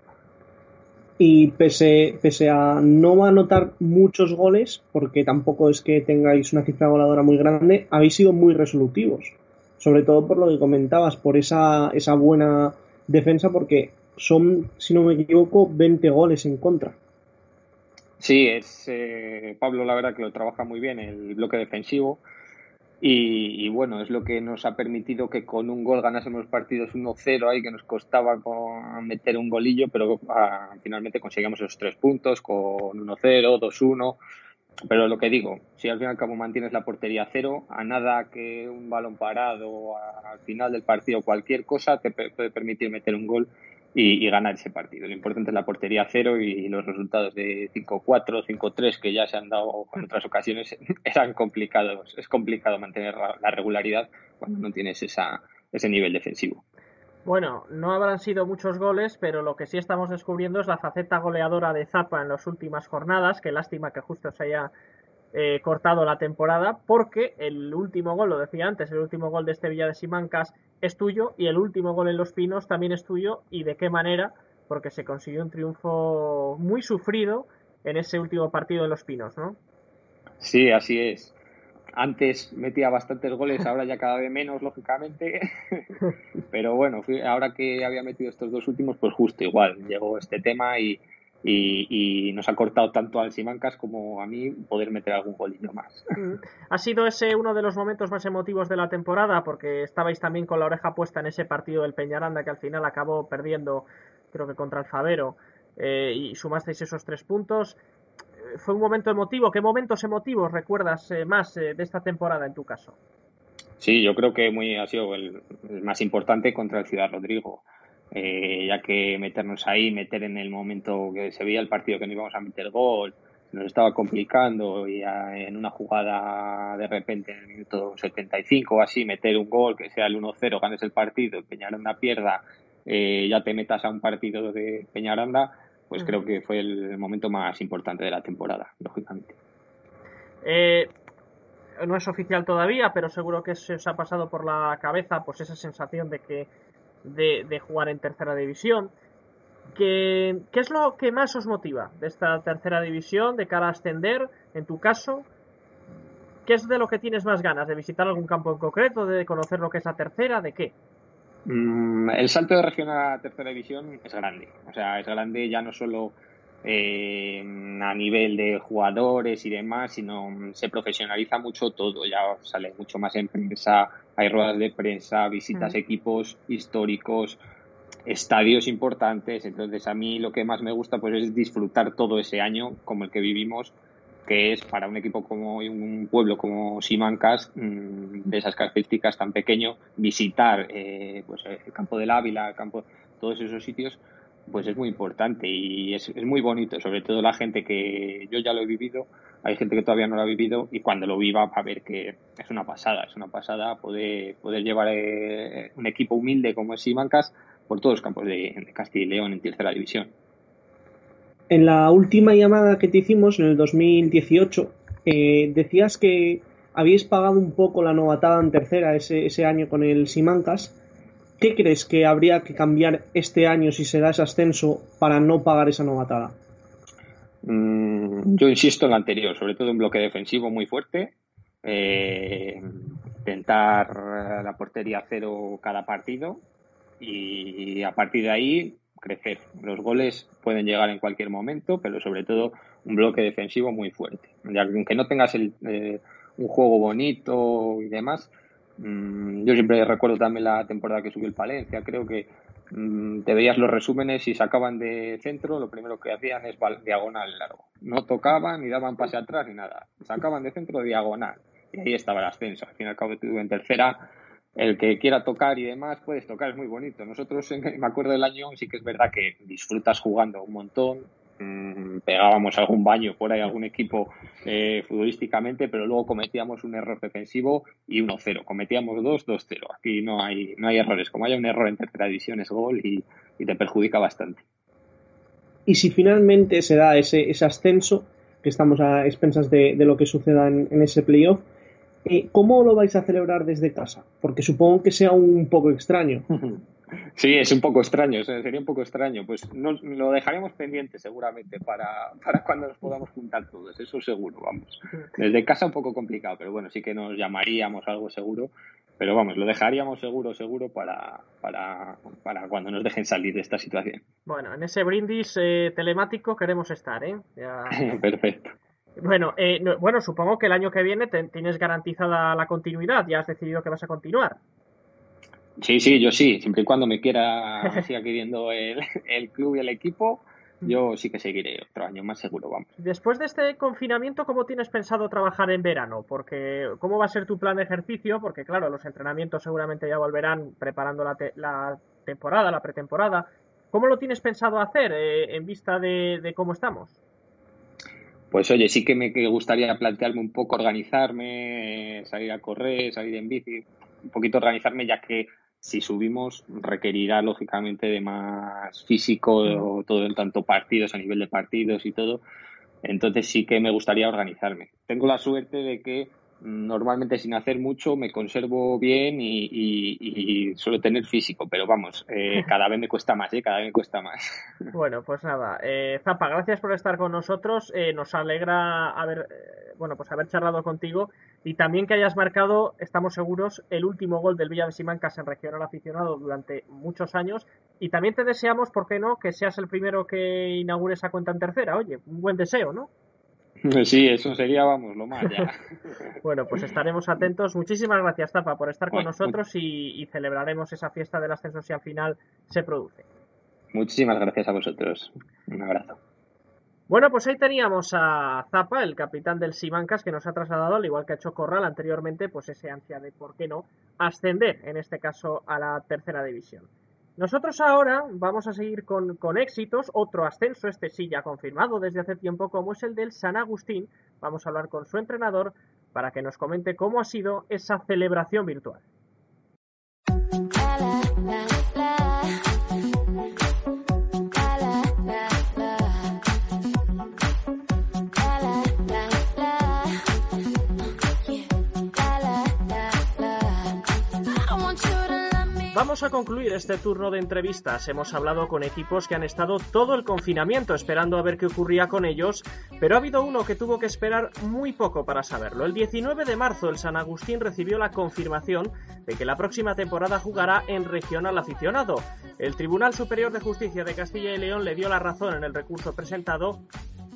y pese, pese a no anotar muchos goles, porque tampoco es que tengáis una cifra voladora muy grande, habéis sido muy resolutivos. Sobre todo por lo que comentabas, por esa, esa buena defensa, porque son, si no me equivoco, 20 goles en contra. Sí, es eh, Pablo, la verdad que lo trabaja muy bien el bloque defensivo. Y, bueno, es lo que nos ha permitido que con un gol ganásemos partidos 1-0 ahí, que nos costaba meter un golillo, pero ah, finalmente conseguimos esos tres puntos con 1-0, 2-1. Pero lo que digo, si al fin y al cabo mantienes la portería cero, a nada que un balón parado al final del partido, cualquier cosa te puede permitir meter un gol y, ganar ese partido. Lo importante es la portería cero y los resultados de 5-4, 5-3 que ya se han dado en otras ocasiones eran complicados. Es complicado mantener la regularidad cuando no tienes esa, ese nivel defensivo. Bueno, no habrán sido muchos goles, pero lo que sí estamos descubriendo es la faceta goleadora de Zapa en las últimas jornadas. Qué lástima que justo se haya eh, cortado la temporada, porque el último gol, lo decía antes, el último gol de este Villa de Simancas es tuyo y el último gol en Los Pinos también es tuyo y de qué manera, porque se consiguió un triunfo muy sufrido en ese último partido en Los Pinos, ¿no? Sí, así es. Antes metía bastantes goles, ahora ya cada vez menos, lógicamente. Pero bueno, ahora que había metido estos dos últimos, pues justo igual. Llegó este tema y, y, nos ha cortado tanto al Simancas como a mí poder meter algún golillo más. Mm. Ha sido ese uno de los momentos más emotivos de la temporada porque estabais también con la oreja puesta en ese partido del Peñaranda que al final acabó perdiendo, creo que contra el Favero, eh, y sumasteis esos tres puntos. Eh, ¿Fue un momento emotivo? ¿Qué momentos emotivos recuerdas eh, más de esta temporada en tu caso? Sí, yo creo que muy ha sido el más importante contra el Ciudad Rodrigo. Eh, ya que meternos ahí, meter en el momento que se veía el partido que no íbamos a meter gol, nos estaba complicando y en una jugada de repente en el minuto 75 o así, meter un gol que sea el 1-0, ganes el partido, Peñaranda pierda, eh, ya te metas a un partido de Peñaranda, pues creo que fue el momento más importante de la temporada, lógicamente. Eh, no es oficial todavía, pero seguro que se os ha pasado por la cabeza pues esa sensación de que de, jugar en tercera división. ¿Qué, ¿Qué es lo que más os motiva de esta tercera división de cara a ascender? En tu caso, ¿qué es de lo que tienes más ganas? ¿De visitar algún campo en concreto? ¿De conocer lo que es la tercera? ¿De qué? Mm, el salto de región a tercera división es grande. O sea, es grande ya no solo eh, a nivel de jugadores y demás, sino se profesionaliza mucho todo. Ya sale mucho más en prensa, hay ruedas de prensa, visitas a equipos históricos, estadios importantes. Entonces, a mí lo que más me gusta pues es disfrutar todo ese año como el que vivimos que es para un equipo como un pueblo como Simancas, mm, de esas características tan pequeño, visitar eh, pues el campo del Ávila, el campo, todos esos sitios, pues es muy importante y es, muy bonito, sobre todo la gente que yo ya lo he vivido, hay gente que todavía no lo ha vivido y cuando lo viva va a ver que es una pasada, es una pasada poder, poder llevar eh, un equipo humilde como es Simancas por todos los campos de, de Castilla y León en tercera división. En la última llamada que te hicimos, en el 2018, eh, decías que habíais pagado un poco la novatada en tercera ese, ese año con el Simancas. ¿Qué crees que habría que cambiar este año si se da ese ascenso para no pagar esa novatada? Mm, yo insisto en lo anterior, sobre todo un bloque defensivo muy fuerte, eh, intentar la portería cero cada partido y a partir de ahí crecer. Los goles pueden llegar en cualquier momento, pero sobre todo un bloque defensivo muy fuerte. Aunque no tengas el, eh, un juego bonito y demás, mm, yo siempre recuerdo también la temporada que subió el Palencia, creo que mm, te veías los resúmenes y sacaban de centro, lo primero que hacían es diagonal largo. No tocaban ni daban pase atrás ni nada. Sacaban de centro diagonal. Y ahí estaba el ascenso. Al fin y al cabo en tercera el que quiera tocar y demás, puedes tocar, es muy bonito. Nosotros, me acuerdo del año, sí que es verdad que disfrutas jugando un montón, mm, pegábamos algún baño por ahí, algún equipo eh, futbolísticamente, pero luego cometíamos un error defensivo y 1-0. Cometíamos 2, 2-0. Aquí no hay, no hay errores. Como haya un error en tercera división es gol y, te perjudica bastante. Y si finalmente se da ese, ese ascenso, que estamos a expensas de, lo que suceda en, en ese playoff, eh, ¿Cómo lo vais a celebrar desde casa? Porque supongo que sea un poco extraño. Sí, es un poco extraño, sería un poco extraño. Pues lo dejaremos pendiente seguramente para, para cuando nos podamos juntar todos, eso seguro, vamos. Desde casa un poco complicado, pero bueno, sí que nos llamaríamos algo seguro. Pero vamos, lo dejaríamos seguro, seguro para, para, para cuando nos dejen salir de esta situación. Bueno, en ese brindis eh, telemático queremos estar, ¿eh? Perfecto. Bueno, eh, bueno, supongo que el año que viene tienes garantizada la continuidad, ya has decidido que vas a continuar. Sí, sí, yo sí, siempre y cuando me quiera, siga queriendo el, el club y el equipo, yo sí que seguiré otro año más seguro, vamos. Después de este confinamiento, ¿cómo tienes pensado trabajar en verano? Porque, ¿cómo va a ser tu plan de ejercicio? Porque, claro, los entrenamientos seguramente ya volverán preparando la, la temporada, la pretemporada. ¿Cómo lo tienes pensado hacer eh, en vista de cómo estamos? Pues oye, sí que me gustaría plantearme un poco organizarme, salir a correr, salir en bici, un poquito organizarme ya que si subimos requerirá lógicamente de más físico, todo en tanto partidos, a nivel de partidos y todo. Entonces sí que me gustaría organizarme. Tengo la suerte de que normalmente sin hacer mucho me conservo bien y, suelo tener físico, pero vamos, eh, cada vez me cuesta más, ¿eh? cada vez me cuesta más. Bueno, pues nada, eh, Zapa, gracias por estar con nosotros, eh, nos alegra haber, bueno, pues haber charlado contigo y también que hayas marcado, estamos seguros, el último gol del Villa de Simancas en regional aficionado durante muchos años y también te deseamos, ¿por qué no?, que seas el primero que inaugure esa cuenta en tercera, oye, un buen deseo, ¿no? Sí, eso sería, vamos, lo más ya. bueno, pues estaremos atentos. Muchísimas gracias, Tapa, por estar con nosotros y, celebraremos esa fiesta del ascenso si al final se produce. Muchísimas gracias a vosotros. Un abrazo. Bueno, pues ahí teníamos a Zapa, el capitán del Simancas, que nos ha trasladado, al igual que ha hecho Corral anteriormente, pues ese ansia de, ¿por qué no?, ascender, en este caso, a la tercera división. Nosotros ahora vamos a seguir con, éxitos, otro ascenso, este sí ya confirmado desde hace tiempo, como es el del San Agustín. Vamos a hablar con su entrenador para que nos comente cómo ha sido esa celebración virtual. Vamos a concluir este turno de entrevistas. Hemos hablado con equipos que han estado todo el confinamiento esperando a ver qué ocurría con ellos, pero ha habido uno que tuvo que esperar muy poco para saberlo. El 19 de marzo el San Agustín recibió la confirmación de que la próxima temporada jugará en regional aficionado. El Tribunal Superior de Justicia de Castilla y León le dio la razón en el recurso presentado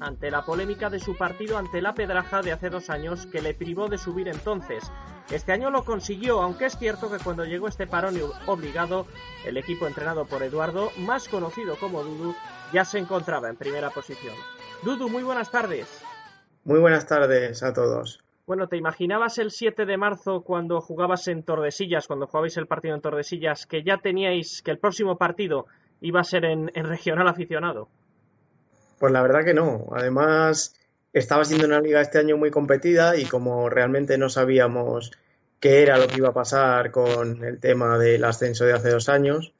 ante la polémica de su partido ante la Pedraja de hace dos años que le privó de subir entonces. Este año lo consiguió, aunque es cierto que cuando llegó este parón obligado, el equipo entrenado por Eduardo, más conocido como Dudu, ya se encontraba en primera posición. Dudu, muy buenas tardes. Muy buenas tardes a todos. Bueno, ¿te imaginabas el 7 de marzo cuando jugabas en Tordesillas, cuando jugabais el partido en Tordesillas, que ya teníais que el próximo partido iba a ser en, en regional aficionado? Pues la verdad que no. Además, estaba siendo una liga este año muy competida y como realmente no sabíamos qué era lo que iba a pasar con el tema del ascenso de hace dos años,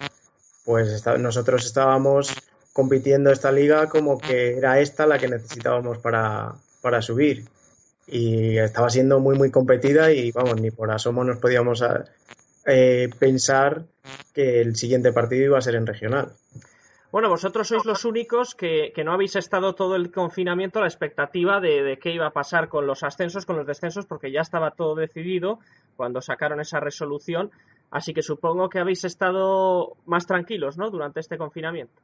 pues nosotros estábamos compitiendo esta liga como que era esta la que necesitábamos para, para subir. Y estaba siendo muy, muy competida y vamos, ni por asomo nos podíamos eh, pensar que el siguiente partido iba a ser en regional. Bueno, vosotros sois los únicos que, no habéis estado todo el confinamiento a la expectativa de, qué iba a pasar con los ascensos, con los descensos, porque ya estaba todo decidido cuando sacaron esa resolución. Así que supongo que habéis estado más tranquilos, ¿no? Durante este confinamiento.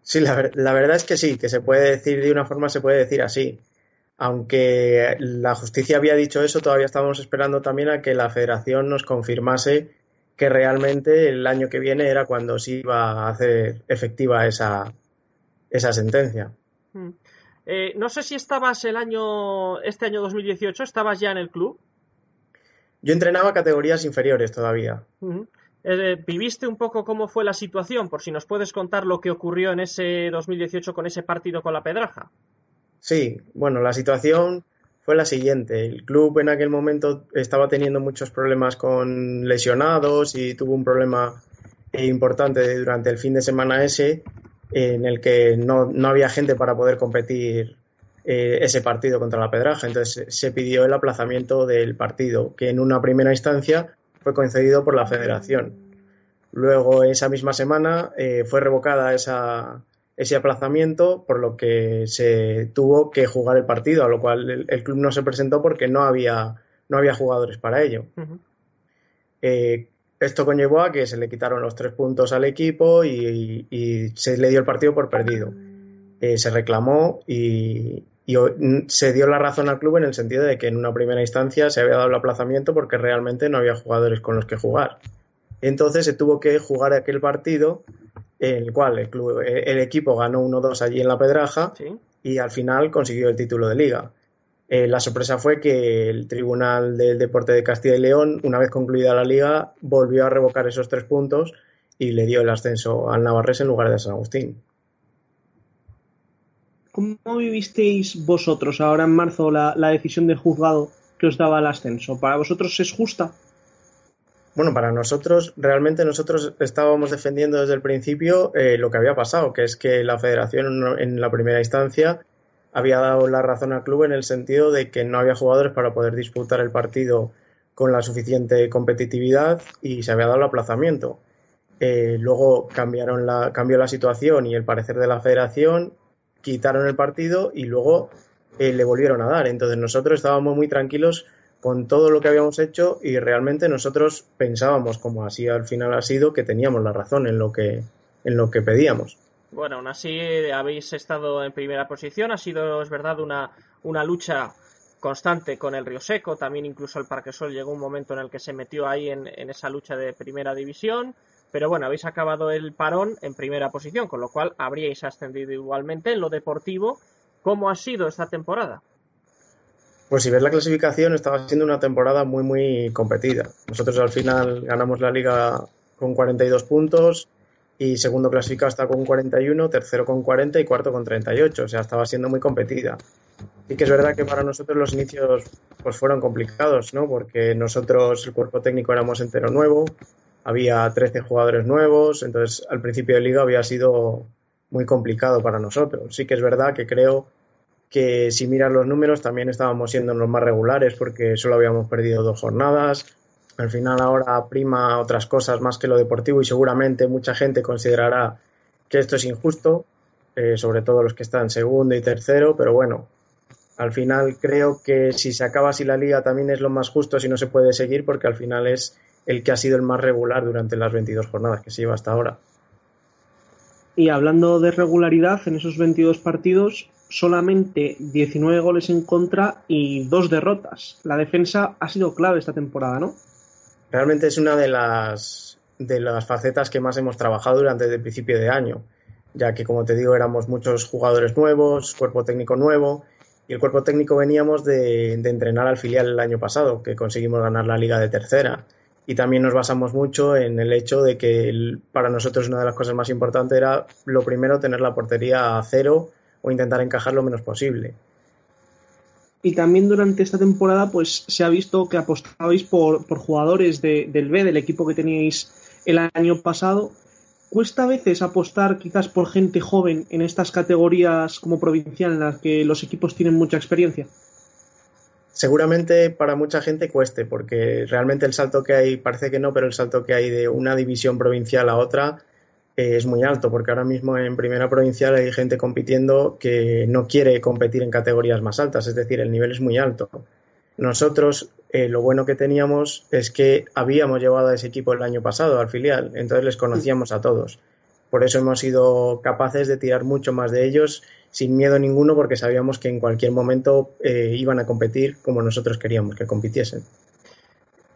Sí, la, la verdad es que sí, que se puede decir de una forma, se puede decir así. Aunque la justicia había dicho eso, todavía estábamos esperando también a que la federación nos confirmase que realmente el año que viene era cuando se iba a hacer efectiva esa, esa sentencia. Hmm. Eh, no sé si estabas el año, este año 2018, ¿estabas ya en el club? Yo entrenaba categorías inferiores todavía. Eh, ¿Viviste un poco cómo fue la situación? Por si nos puedes contar lo que ocurrió en ese 2018 con ese partido con la Pedraja. Sí, bueno, la situación fue la siguiente. El club en aquel momento estaba teniendo muchos problemas con lesionados y tuvo un problema importante durante el fin de semana ese en el que no, había gente para poder competir eh, ese partido contra la Pedraja. Entonces se pidió el aplazamiento del partido, que en una primera instancia fue concedido por la federación. Luego, esa misma semana, eh, fue revocada esa, ese aplazamiento, por lo que se tuvo que jugar el partido, a lo cual el, club no se presentó porque no había, no había jugadores para ello. Eh, esto conllevó a que se le quitaron los tres puntos al equipo y, se le dio el partido por perdido. Eh, se reclamó y, se dio la razón al club en el sentido de que en una primera instancia se había dado el aplazamiento porque realmente no había jugadores con los que jugar. Entonces se tuvo que jugar aquel partido en el cual el, club, el equipo ganó 1-2 allí en la Pedraja y al final consiguió el título de liga. Eh, la sorpresa fue que el Tribunal del Deporte de Castilla y León, una vez concluida la liga, volvió a revocar esos tres puntos y le dio el ascenso al Navarres en lugar de San Agustín. ¿Cómo vivisteis vosotros ahora en marzo la, la decisión del juzgado que os daba el ascenso? ¿Para vosotros es justa? Bueno, para nosotros, realmente nosotros estábamos defendiendo desde el principio eh, lo que había pasado, que es que la federación en la primera instancia había dado la razón al club en el sentido de que no había jugadores para poder disputar el partido con la suficiente competitividad y se había dado el aplazamiento. Eh, luego cambiaron la, cambió la situación y el parecer de la federación, quitaron el partido y luego eh, le volvieron a dar. Entonces nosotros estábamos muy tranquilos con todo lo que habíamos hecho y realmente nosotros pensábamos, como así al final ha sido, que teníamos la razón en lo que, en lo que pedíamos. Bueno, aún así habéis estado en primera posición, ha sido, es verdad, una, una lucha constante con el Río Seco, también incluso el Parque Sol llegó un momento en el que se metió ahí en, en esa lucha de primera división, pero bueno, habéis acabado el parón en primera posición, con lo cual habríais ascendido igualmente en lo deportivo. ¿Cómo ha sido esta temporada? Pues si ves la clasificación, estaba siendo una temporada muy, muy competida. Nosotros al final ganamos la liga con 42 puntos y segundo clasificado está con 41, tercero con 40 y cuarto con 38. O sea, estaba siendo muy competida. Y que es verdad que para nosotros los inicios pues fueron complicados, ¿no? Porque nosotros, el cuerpo técnico, éramos entero nuevo, había 13 jugadores nuevos, entonces al principio de liga había sido muy complicado para nosotros. Sí que es verdad que creo que si miras los números también estábamos siendo los más regulares porque solo habíamos perdido dos jornadas, Al final ahora prima otras cosas más que lo deportivo y seguramente mucha gente considerará que esto es injusto, eh, sobre todo los que están segundo y tercero, pero bueno, al final creo que si se acaba así la liga también es lo más justo si no se puede seguir porque al final es el que ha sido el más regular durante las 22 jornadas que se lleva hasta ahora. Y hablando de regularidad, en esos 22 partidos solamente 19 goles en contra y dos derrotas. La defensa ha sido clave esta temporada, ¿no? Realmente es una de las, de las facetas que más hemos trabajado durante el principio de año, ya que como te digo éramos muchos jugadores nuevos, cuerpo técnico nuevo y el cuerpo técnico veníamos de, entrenar al filial el año pasado, que conseguimos ganar la liga de tercera. Y también nos basamos mucho en el hecho de que para nosotros una de las cosas más importantes era, lo primero, tener la portería a cero o intentar encajar lo menos posible. Y también durante esta temporada pues se ha visto que apostabais por, por jugadores del B, del equipo que teníais el año pasado, ¿Cuesta a veces apostar quizás por gente joven en estas categorías como provincial en las que los equipos tienen mucha experiencia? Seguramente para mucha gente cueste, porque realmente el salto que hay, parece que no, pero el salto que hay de una división provincial a otra es muy alto, porque ahora mismo en primera provincial hay gente compitiendo que no quiere competir en categorías más altas, es decir, el nivel es muy alto. Nosotros eh, lo bueno que teníamos es que habíamos llevado a ese equipo el año pasado al filial, entonces les conocíamos a todos. Por eso hemos sido capaces de tirar mucho más de ellos sin miedo ninguno porque sabíamos que en cualquier momento eh, iban a competir como nosotros queríamos que compitiesen.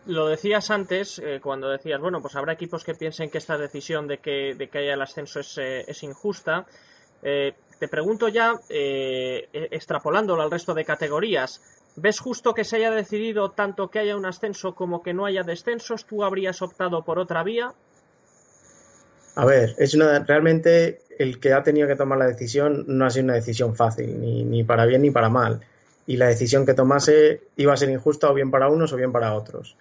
Lo decías antes, eh, cuando decías, bueno, pues habrá equipos que piensen que esta decisión de que, de que haya el ascenso es, es injusta. te pregunto ya, e, extrapolándolo al resto de categorías, ¿Ves justo que se haya decidido tanto que haya un ascenso como que no haya descensos? ¿Tú habrías optado por otra vía? A ver, es una, realmente el que ha tenido que tomar la decisión no ha sido una decisión fácil, ni para bien ni para mal. Y la decisión que tomase iba a ser injusta o bien para unos o bien para otros.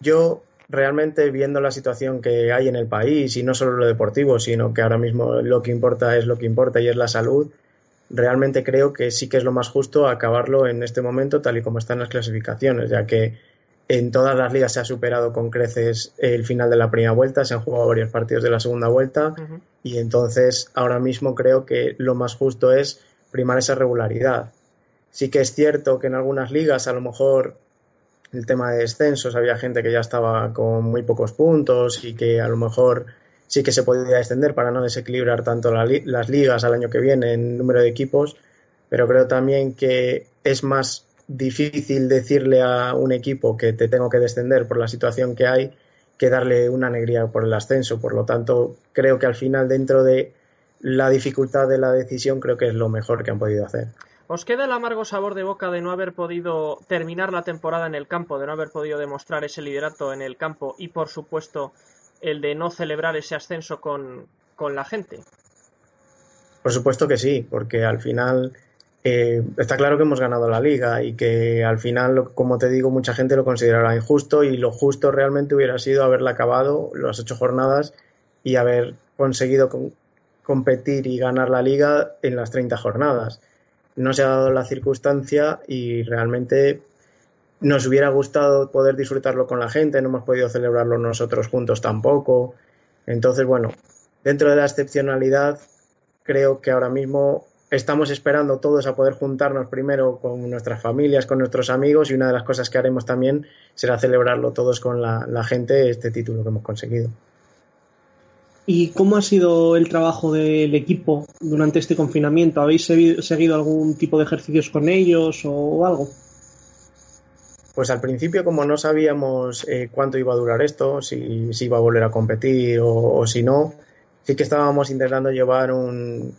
Yo realmente viendo la situación que hay en el país y no solo lo deportivo, sino que ahora mismo lo que importa es lo que importa y es la salud, realmente creo que sí que es lo más justo acabarlo en este momento tal y como están las clasificaciones, ya que en todas las ligas se ha superado con creces el final de la primera vuelta, se han jugado varios partidos de la segunda vuelta y entonces ahora mismo creo que lo más justo es primar esa regularidad. Sí que es cierto que en algunas ligas a lo mejor el tema de descensos había gente que ya estaba con muy pocos puntos y que a lo mejor sí que se podría extender para no desequilibrar tanto las ligas al año que viene en número de equipos, pero creo también que es más difícil decirle a un equipo que te tengo que descender por la situación que hay que darle una alegría por el ascenso. Por lo tanto, creo que al final, dentro de la dificultad de la decisión, creo que es lo mejor que han podido hacer. ¿Os queda el amargo sabor de boca de no haber podido terminar la temporada en el campo, de no haber podido demostrar ese liderato en el campo y, por supuesto, el de no celebrar ese ascenso con, la gente? Por supuesto que sí, porque al final eh, está claro que hemos ganado la liga y que al final, como te digo, mucha gente lo considerará injusto y lo justo realmente hubiera sido haberla acabado las ocho jornadas y haber conseguido competir y ganar la liga en las 30 jornadas. No se ha dado la circunstancia y realmente nos hubiera gustado poder disfrutarlo con la gente, no hemos podido celebrarlo nosotros juntos tampoco. Entonces, bueno, dentro de la excepcionalidad, creo que ahora mismo estamos esperando todos a poder juntarnos primero con nuestras familias, con nuestros amigos y una de las cosas que haremos también será celebrarlo todos con la, la gente, este título que hemos conseguido. ¿Y cómo ha sido el trabajo del equipo durante este confinamiento? ¿Habéis seguido algún tipo de ejercicios con ellos o algo? Pues al principio, como no sabíamos eh, cuánto iba a durar esto, si, iba a volver a competir o, si no, sí que estábamos intentando llevar un,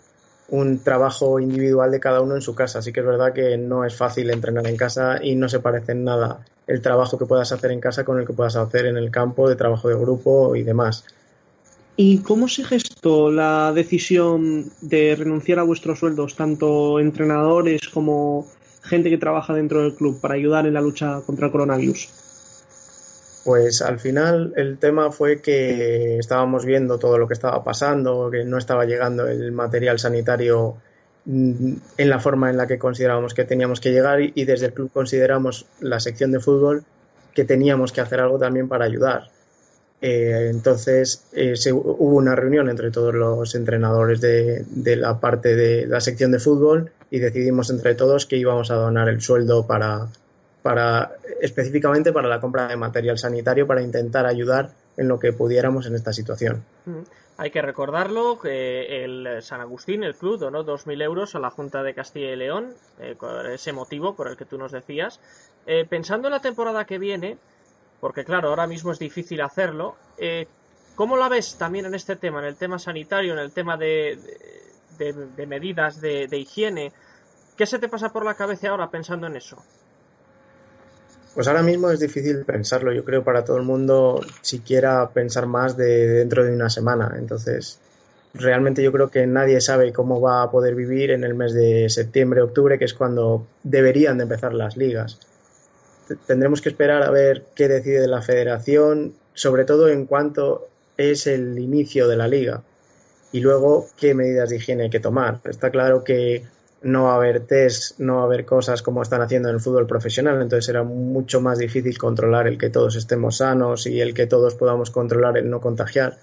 trabajo individual de cada uno en su casa. Así que es verdad que no es fácil entrenar en casa y no se parece en nada el trabajo que puedas hacer en casa con el que puedas hacer en el campo de trabajo de grupo y demás. ¿Y cómo se gestó la decisión de renunciar a vuestros sueldos, tanto entrenadores como gente que trabaja dentro del club para ayudar en la lucha contra el coronavirus? Pues al final el tema fue que estábamos viendo todo lo que estaba pasando, que no estaba llegando el material sanitario mm, en la forma en la que considerábamos que teníamos que llegar y desde el club consideramos la sección de fútbol que teníamos que hacer algo también para ayudar. Eh, entonces eh, hubo una reunión entre todos los entrenadores de, la parte de la sección de fútbol y decidimos entre todos que íbamos a donar el sueldo para, para específicamente para la compra de material sanitario para intentar ayudar en lo que pudiéramos en esta situación. Mm. Hay que recordarlo que el San Agustín, el club, donó 2.000 euros a la Junta de Castilla y León, eh, con ese motivo por el que tú nos decías. pensando en la temporada que viene, porque claro, ahora mismo es difícil hacerlo. Eh, ¿Cómo la ves también en este tema, en el tema sanitario, en el tema de, medidas de, higiene? ¿Qué se te pasa por la cabeza ahora pensando en eso? Pues ahora mismo es difícil pensarlo, yo creo, para todo el mundo, siquiera pensar más de dentro de una semana. Entonces, realmente yo creo que nadie sabe cómo va a poder vivir en el mes de septiembre, octubre, que es cuando deberían de empezar las ligas tendremos que esperar a ver qué decide la federación, sobre todo en cuanto es el inicio de la liga y luego qué medidas de higiene hay que tomar. Está claro que no va a haber test, no va a haber cosas como están haciendo en el fútbol profesional, entonces será mucho más difícil controlar el que todos estemos sanos y el que todos podamos controlar el no contagiar.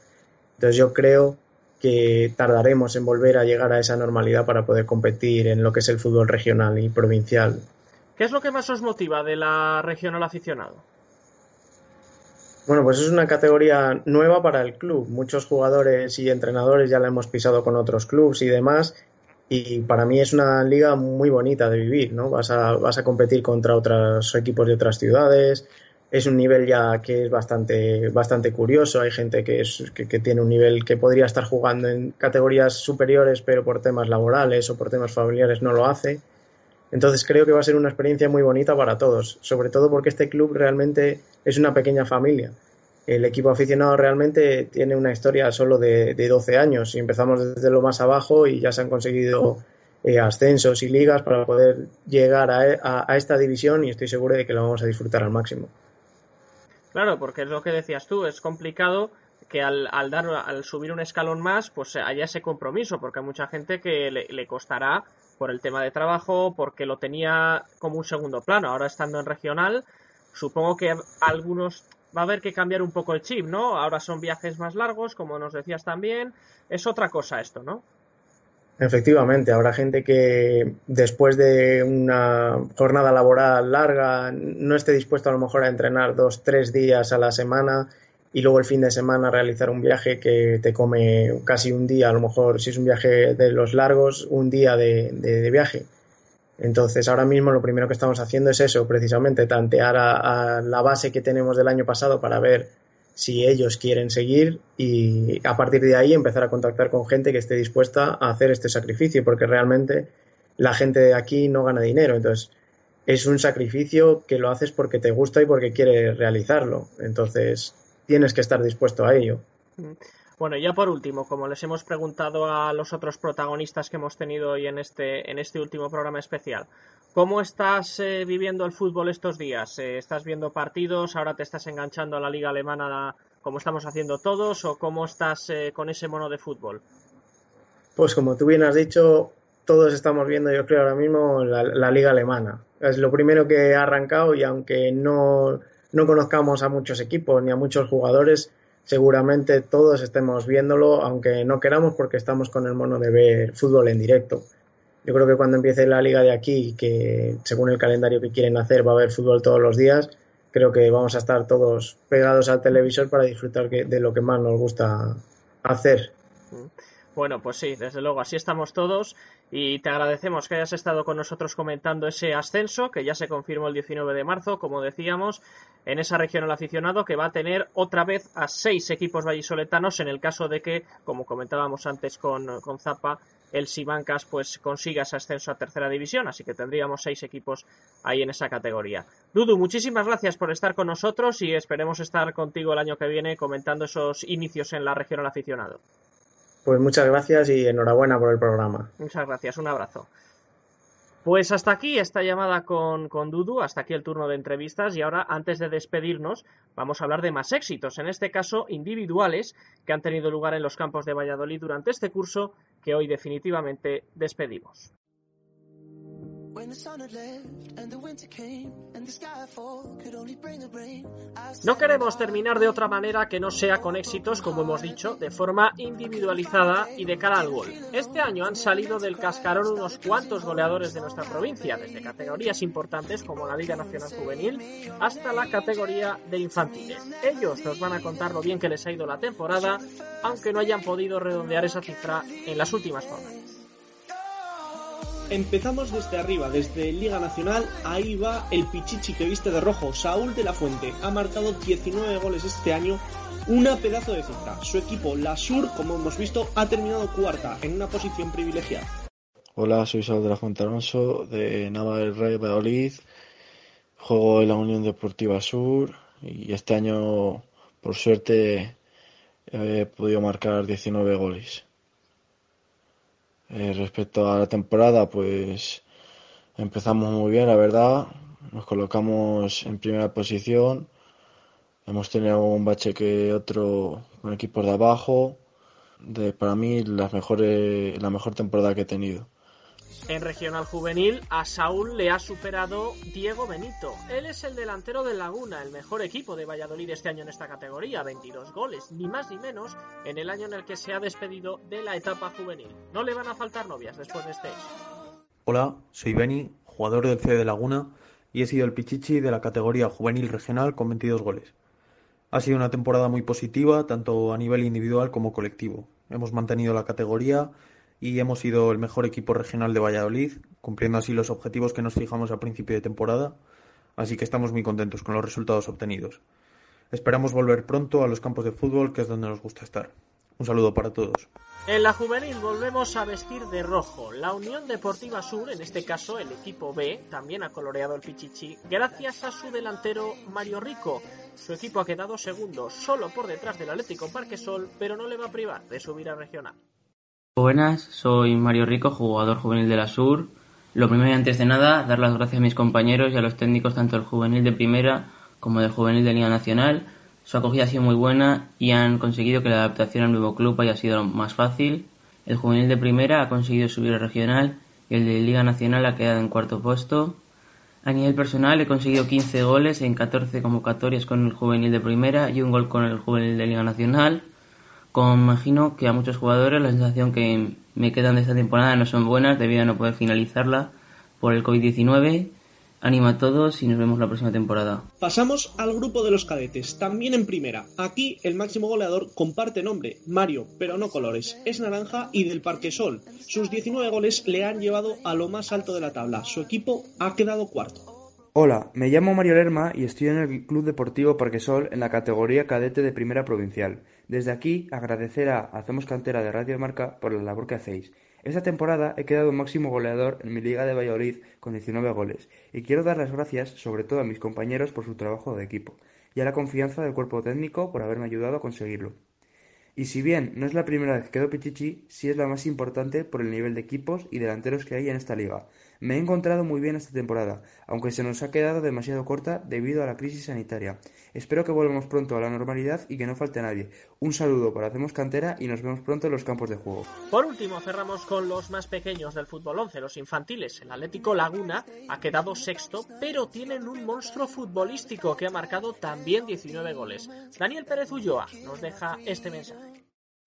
Entonces yo creo que tardaremos en volver a llegar a esa normalidad para poder competir en lo que es el fútbol regional y provincial ¿Qué es lo que más os motiva de la regional aficionado? Bueno, pues es una categoría nueva para el club. Muchos jugadores y entrenadores ya la hemos pisado con otros clubes y demás. Y para mí es una liga muy bonita de vivir, ¿no? Vas a, vas a competir contra otros equipos de otras ciudades. Es un nivel ya que es bastante, bastante curioso. Hay gente que, es, que tiene un nivel que podría estar jugando en categorías superiores, pero por temas laborales o por temas familiares no lo hace. Entonces creo que va a ser una experiencia muy bonita para todos, sobre todo porque este club realmente es una pequeña familia. El equipo aficionado realmente tiene una historia solo de, 12 años y empezamos desde lo más abajo y ya se han conseguido eh, ascensos y ligas para poder llegar a, esta división y estoy seguro de que lo vamos a disfrutar al máximo. Claro, porque es lo que decías tú, es complicado que al, dar, al subir un escalón más, pues haya ese compromiso, porque hay mucha gente que le costará por el tema de trabajo, porque lo tenía como un segundo plano. Ahora estando en regional, supongo que algunos va a haber que cambiar un poco el chip, ¿no? Ahora son viajes más largos, como nos decías también. Es otra cosa esto, ¿no? Efectivamente, habrá gente que después de una jornada laboral larga no esté dispuesto a lo mejor a entrenar dos, tres días a la semana y luego el fin de semana realizar un viaje que te come casi un día, a lo mejor si es un viaje de los largos, un día de, viaje. Entonces ahora mismo lo primero que estamos haciendo es eso, precisamente tantear a, la base que tenemos del año pasado para ver si ellos quieren seguir y a partir de ahí empezar a contactar con gente que esté dispuesta a hacer este sacrificio, porque realmente la gente de aquí no gana dinero, entonces es un sacrificio que lo haces porque te gusta y porque quieres realizarlo. Entonces, tienes que estar dispuesto a ello. Mm. Bueno, ya por último, como les hemos preguntado a los otros protagonistas que hemos tenido hoy en este, en este último programa especial, ¿cómo estás eh, viviendo el fútbol estos días? Eh, ¿Estás viendo partidos? ¿Ahora te estás enganchando a la liga alemana como estamos haciendo todos? ¿O cómo estás eh, con ese mono de fútbol? Pues como tú bien has dicho, todos estamos viendo, yo creo, ahora mismo la, la liga alemana. Es lo primero que ha arrancado y aunque no no conozcamos a muchos equipos ni a muchos jugadores, seguramente todos estemos viéndolo, aunque no queramos, porque estamos con el mono de ver fútbol en directo. Yo creo que cuando empiece la liga de aquí, que según el calendario que quieren hacer va a haber fútbol todos los días, creo que vamos a estar todos pegados al televisor para disfrutar de lo que más nos gusta hacer. Bueno, pues sí, desde luego, así estamos todos y te agradecemos que hayas estado con nosotros comentando ese ascenso que ya se confirmó el 19 de marzo, como decíamos, en esa región el aficionado que va a tener otra vez a seis equipos vallisoletanos en el caso de que, como comentábamos antes con, con Zapa, el Simancas pues consiga ese ascenso a tercera división, así que tendríamos seis equipos ahí en esa categoría. Dudu, muchísimas gracias por estar con nosotros y esperemos estar contigo el año que viene comentando esos inicios en la región al aficionado. Pues muchas gracias y enhorabuena por el programa. Muchas gracias, un abrazo. Pues hasta aquí esta llamada con, con, Dudu, hasta aquí el turno de entrevistas y ahora antes de despedirnos vamos a hablar de más éxitos, en este caso individuales que han tenido lugar en los campos de Valladolid durante este curso que hoy definitivamente despedimos. No queremos terminar de otra manera que no sea con éxitos, como hemos dicho, de forma individualizada y de cara al gol. Este año han salido del cascarón unos cuantos goleadores de nuestra provincia, desde categorías importantes como la Liga Nacional Juvenil hasta la categoría de infantiles. Ellos nos van a contar lo bien que les ha ido la temporada, aunque no hayan podido redondear esa cifra en las últimas jornadas. Empezamos desde arriba, desde Liga Nacional. Ahí va el Pichichi que viste de rojo. Saúl de la Fuente ha marcado 19 goles este año. Una pedazo de cifra. Su equipo, la Sur, como hemos visto, ha terminado cuarta en una posición privilegiada. Hola, soy Saúl de la Fuente Alonso de Nava del Rey Valladolid. Juego en la Unión Deportiva Sur y este año, por suerte, he podido marcar 19 goles. Eh, respecto a la temporada, pues empezamos muy bien, la verdad. Nos colocamos en primera posición. Hemos tenido un bache que otro con equipos de abajo. De, para mí, las mejores, la mejor temporada que he tenido. En regional juvenil, a Saúl le ha superado Diego Benito. Él es el delantero del Laguna, el mejor equipo de Valladolid este año en esta categoría, 22 goles, ni más ni menos, en el año en el que se ha despedido de la etapa juvenil. No le van a faltar novias después de este hecho. Hola, soy Beni, jugador del C de Laguna, y he sido el Pichichi de la categoría juvenil regional con 22 goles. Ha sido una temporada muy positiva, tanto a nivel individual como colectivo. Hemos mantenido la categoría y hemos sido el mejor equipo regional de Valladolid, cumpliendo así los objetivos que nos fijamos a principio de temporada, así que estamos muy contentos con los resultados obtenidos. Esperamos volver pronto a los campos de fútbol, que es donde nos gusta estar. Un saludo para todos. En la juvenil volvemos a vestir de rojo. La Unión Deportiva Sur, en este caso el equipo B, también ha coloreado el Pichichi, gracias a su delantero Mario Rico. Su equipo ha quedado segundo, solo por detrás del Atlético Parquesol, pero no le va a privar de subir a regional. Buenas, soy Mario Rico, jugador juvenil de la Sur. Lo primero y antes de nada, dar las gracias a mis compañeros y a los técnicos tanto del juvenil de primera como del juvenil de Liga Nacional. Su acogida ha sido muy buena y han conseguido que la adaptación al nuevo club haya sido más fácil. El juvenil de primera ha conseguido subir a regional y el de Liga Nacional ha quedado en cuarto puesto. A nivel personal he conseguido 15 goles en 14 convocatorias con el juvenil de primera y un gol con el juvenil de Liga Nacional. Imagino que a muchos jugadores la sensación que me quedan de esta temporada no son buenas debido a no poder finalizarla por el COVID-19. Anima a todos y nos vemos la próxima temporada. Pasamos al grupo de los cadetes, también en primera. Aquí el máximo goleador comparte nombre, Mario, pero no colores. Es naranja y del Parque Sol. Sus 19 goles le han llevado a lo más alto de la tabla. Su equipo ha quedado cuarto. Hola, me llamo Mario Lerma y estoy en el Club Deportivo Parquesol en la categoría cadete de Primera Provincial. Desde aquí agradecer a Hacemos Cantera de Radio Marca por la labor que hacéis. Esta temporada he quedado máximo goleador en mi liga de Valladolid con 19 goles y quiero dar las gracias sobre todo a mis compañeros por su trabajo de equipo y a la confianza del cuerpo técnico por haberme ayudado a conseguirlo. Y si bien no es la primera vez que quedo Pichichi, sí es la más importante por el nivel de equipos y delanteros que hay en esta liga. Me he encontrado muy bien esta temporada, aunque se nos ha quedado demasiado corta debido a la crisis sanitaria. Espero que volvamos pronto a la normalidad y que no falte nadie. Un saludo para Hacemos Cantera y nos vemos pronto en los campos de juego. Por último, cerramos con los más pequeños del fútbol 11, los infantiles. El Atlético Laguna ha quedado sexto, pero tienen un monstruo futbolístico que ha marcado también 19 goles. Daniel Pérez Ulloa nos deja este mensaje.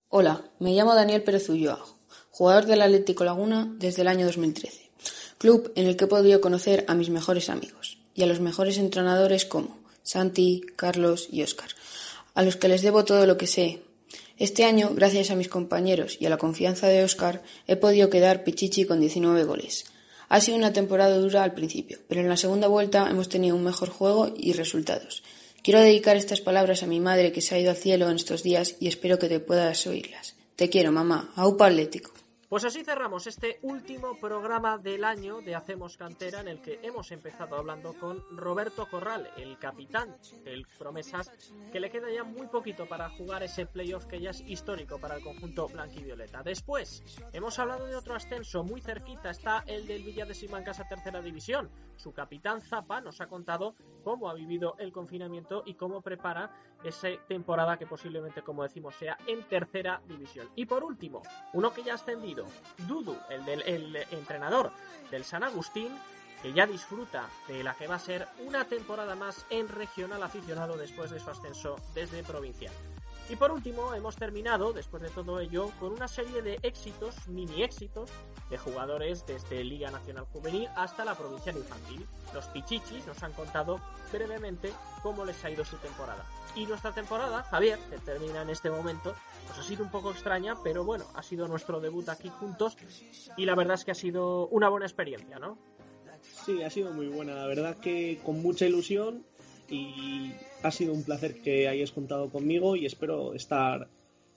Hola, me llamo Daniel Pérez Ulloa, jugador del Atlético Laguna desde el año 2013 club en el que he podido conocer a mis mejores amigos y a los mejores entrenadores como Santi, Carlos y Óscar, a los que les debo todo lo que sé. Este año, gracias a mis compañeros y a la confianza de Óscar, he podido quedar pichichi con 19 goles. Ha sido una temporada dura al principio, pero en la segunda vuelta hemos tenido un mejor juego y resultados. Quiero dedicar estas palabras a mi madre que se ha ido al cielo en estos días y espero que te puedas oírlas. Te quiero, mamá. Aupa Atlético. Pues así cerramos este último programa del año de Hacemos Cantera en el que hemos empezado hablando con Roberto Corral, el capitán del Promesas, que le queda ya muy poquito para jugar ese playoff que ya es histórico para el conjunto blanquivioleta. Después hemos hablado de otro ascenso muy cerquita, está el del Villa de Simancasa Tercera División. Su capitán Zapa nos ha contado cómo ha vivido el confinamiento y cómo prepara esa temporada que posiblemente, como decimos, sea en Tercera División. Y por último, uno que ya ha ascendido Dudu, el, del, el entrenador del San Agustín, que ya disfruta de la que va a ser una temporada más en regional aficionado después de su ascenso desde provincial. Y por último, hemos terminado, después de todo ello, con una serie de éxitos, mini éxitos, de jugadores desde Liga Nacional Juvenil hasta la provincial infantil. Los Pichichis nos han contado brevemente cómo les ha ido su temporada. Y nuestra temporada, Javier, que termina en este momento, pues ha sido un poco extraña, pero bueno, ha sido nuestro debut aquí juntos y la verdad es que ha sido una buena experiencia, ¿no? Sí, ha sido muy buena, la verdad que con mucha ilusión y ha sido un placer que hayas contado conmigo y espero estar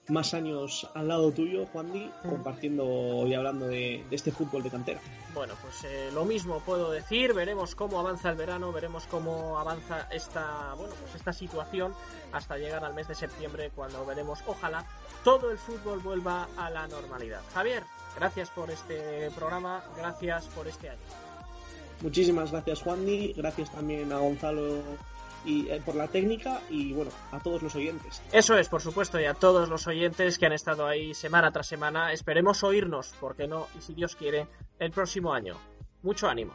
más años al lado tuyo, Juan Di, compartiendo y hablando de, este fútbol de cantera. Bueno, pues eh, lo mismo puedo decir, veremos cómo avanza el verano, veremos cómo avanza esta, bueno, pues esta situación hasta llegar al mes de septiembre cuando veremos, ojalá, todo el fútbol vuelva a la normalidad. Javier, gracias por este programa, gracias por este año. Muchísimas gracias Juan Di, gracias también a Gonzalo y eh, por la técnica y bueno, a todos los oyentes. Eso es, por supuesto, y a todos los oyentes que han estado ahí semana tras semana. Esperemos oírnos, porque no, y si Dios quiere, el próximo año. Mucho ánimo.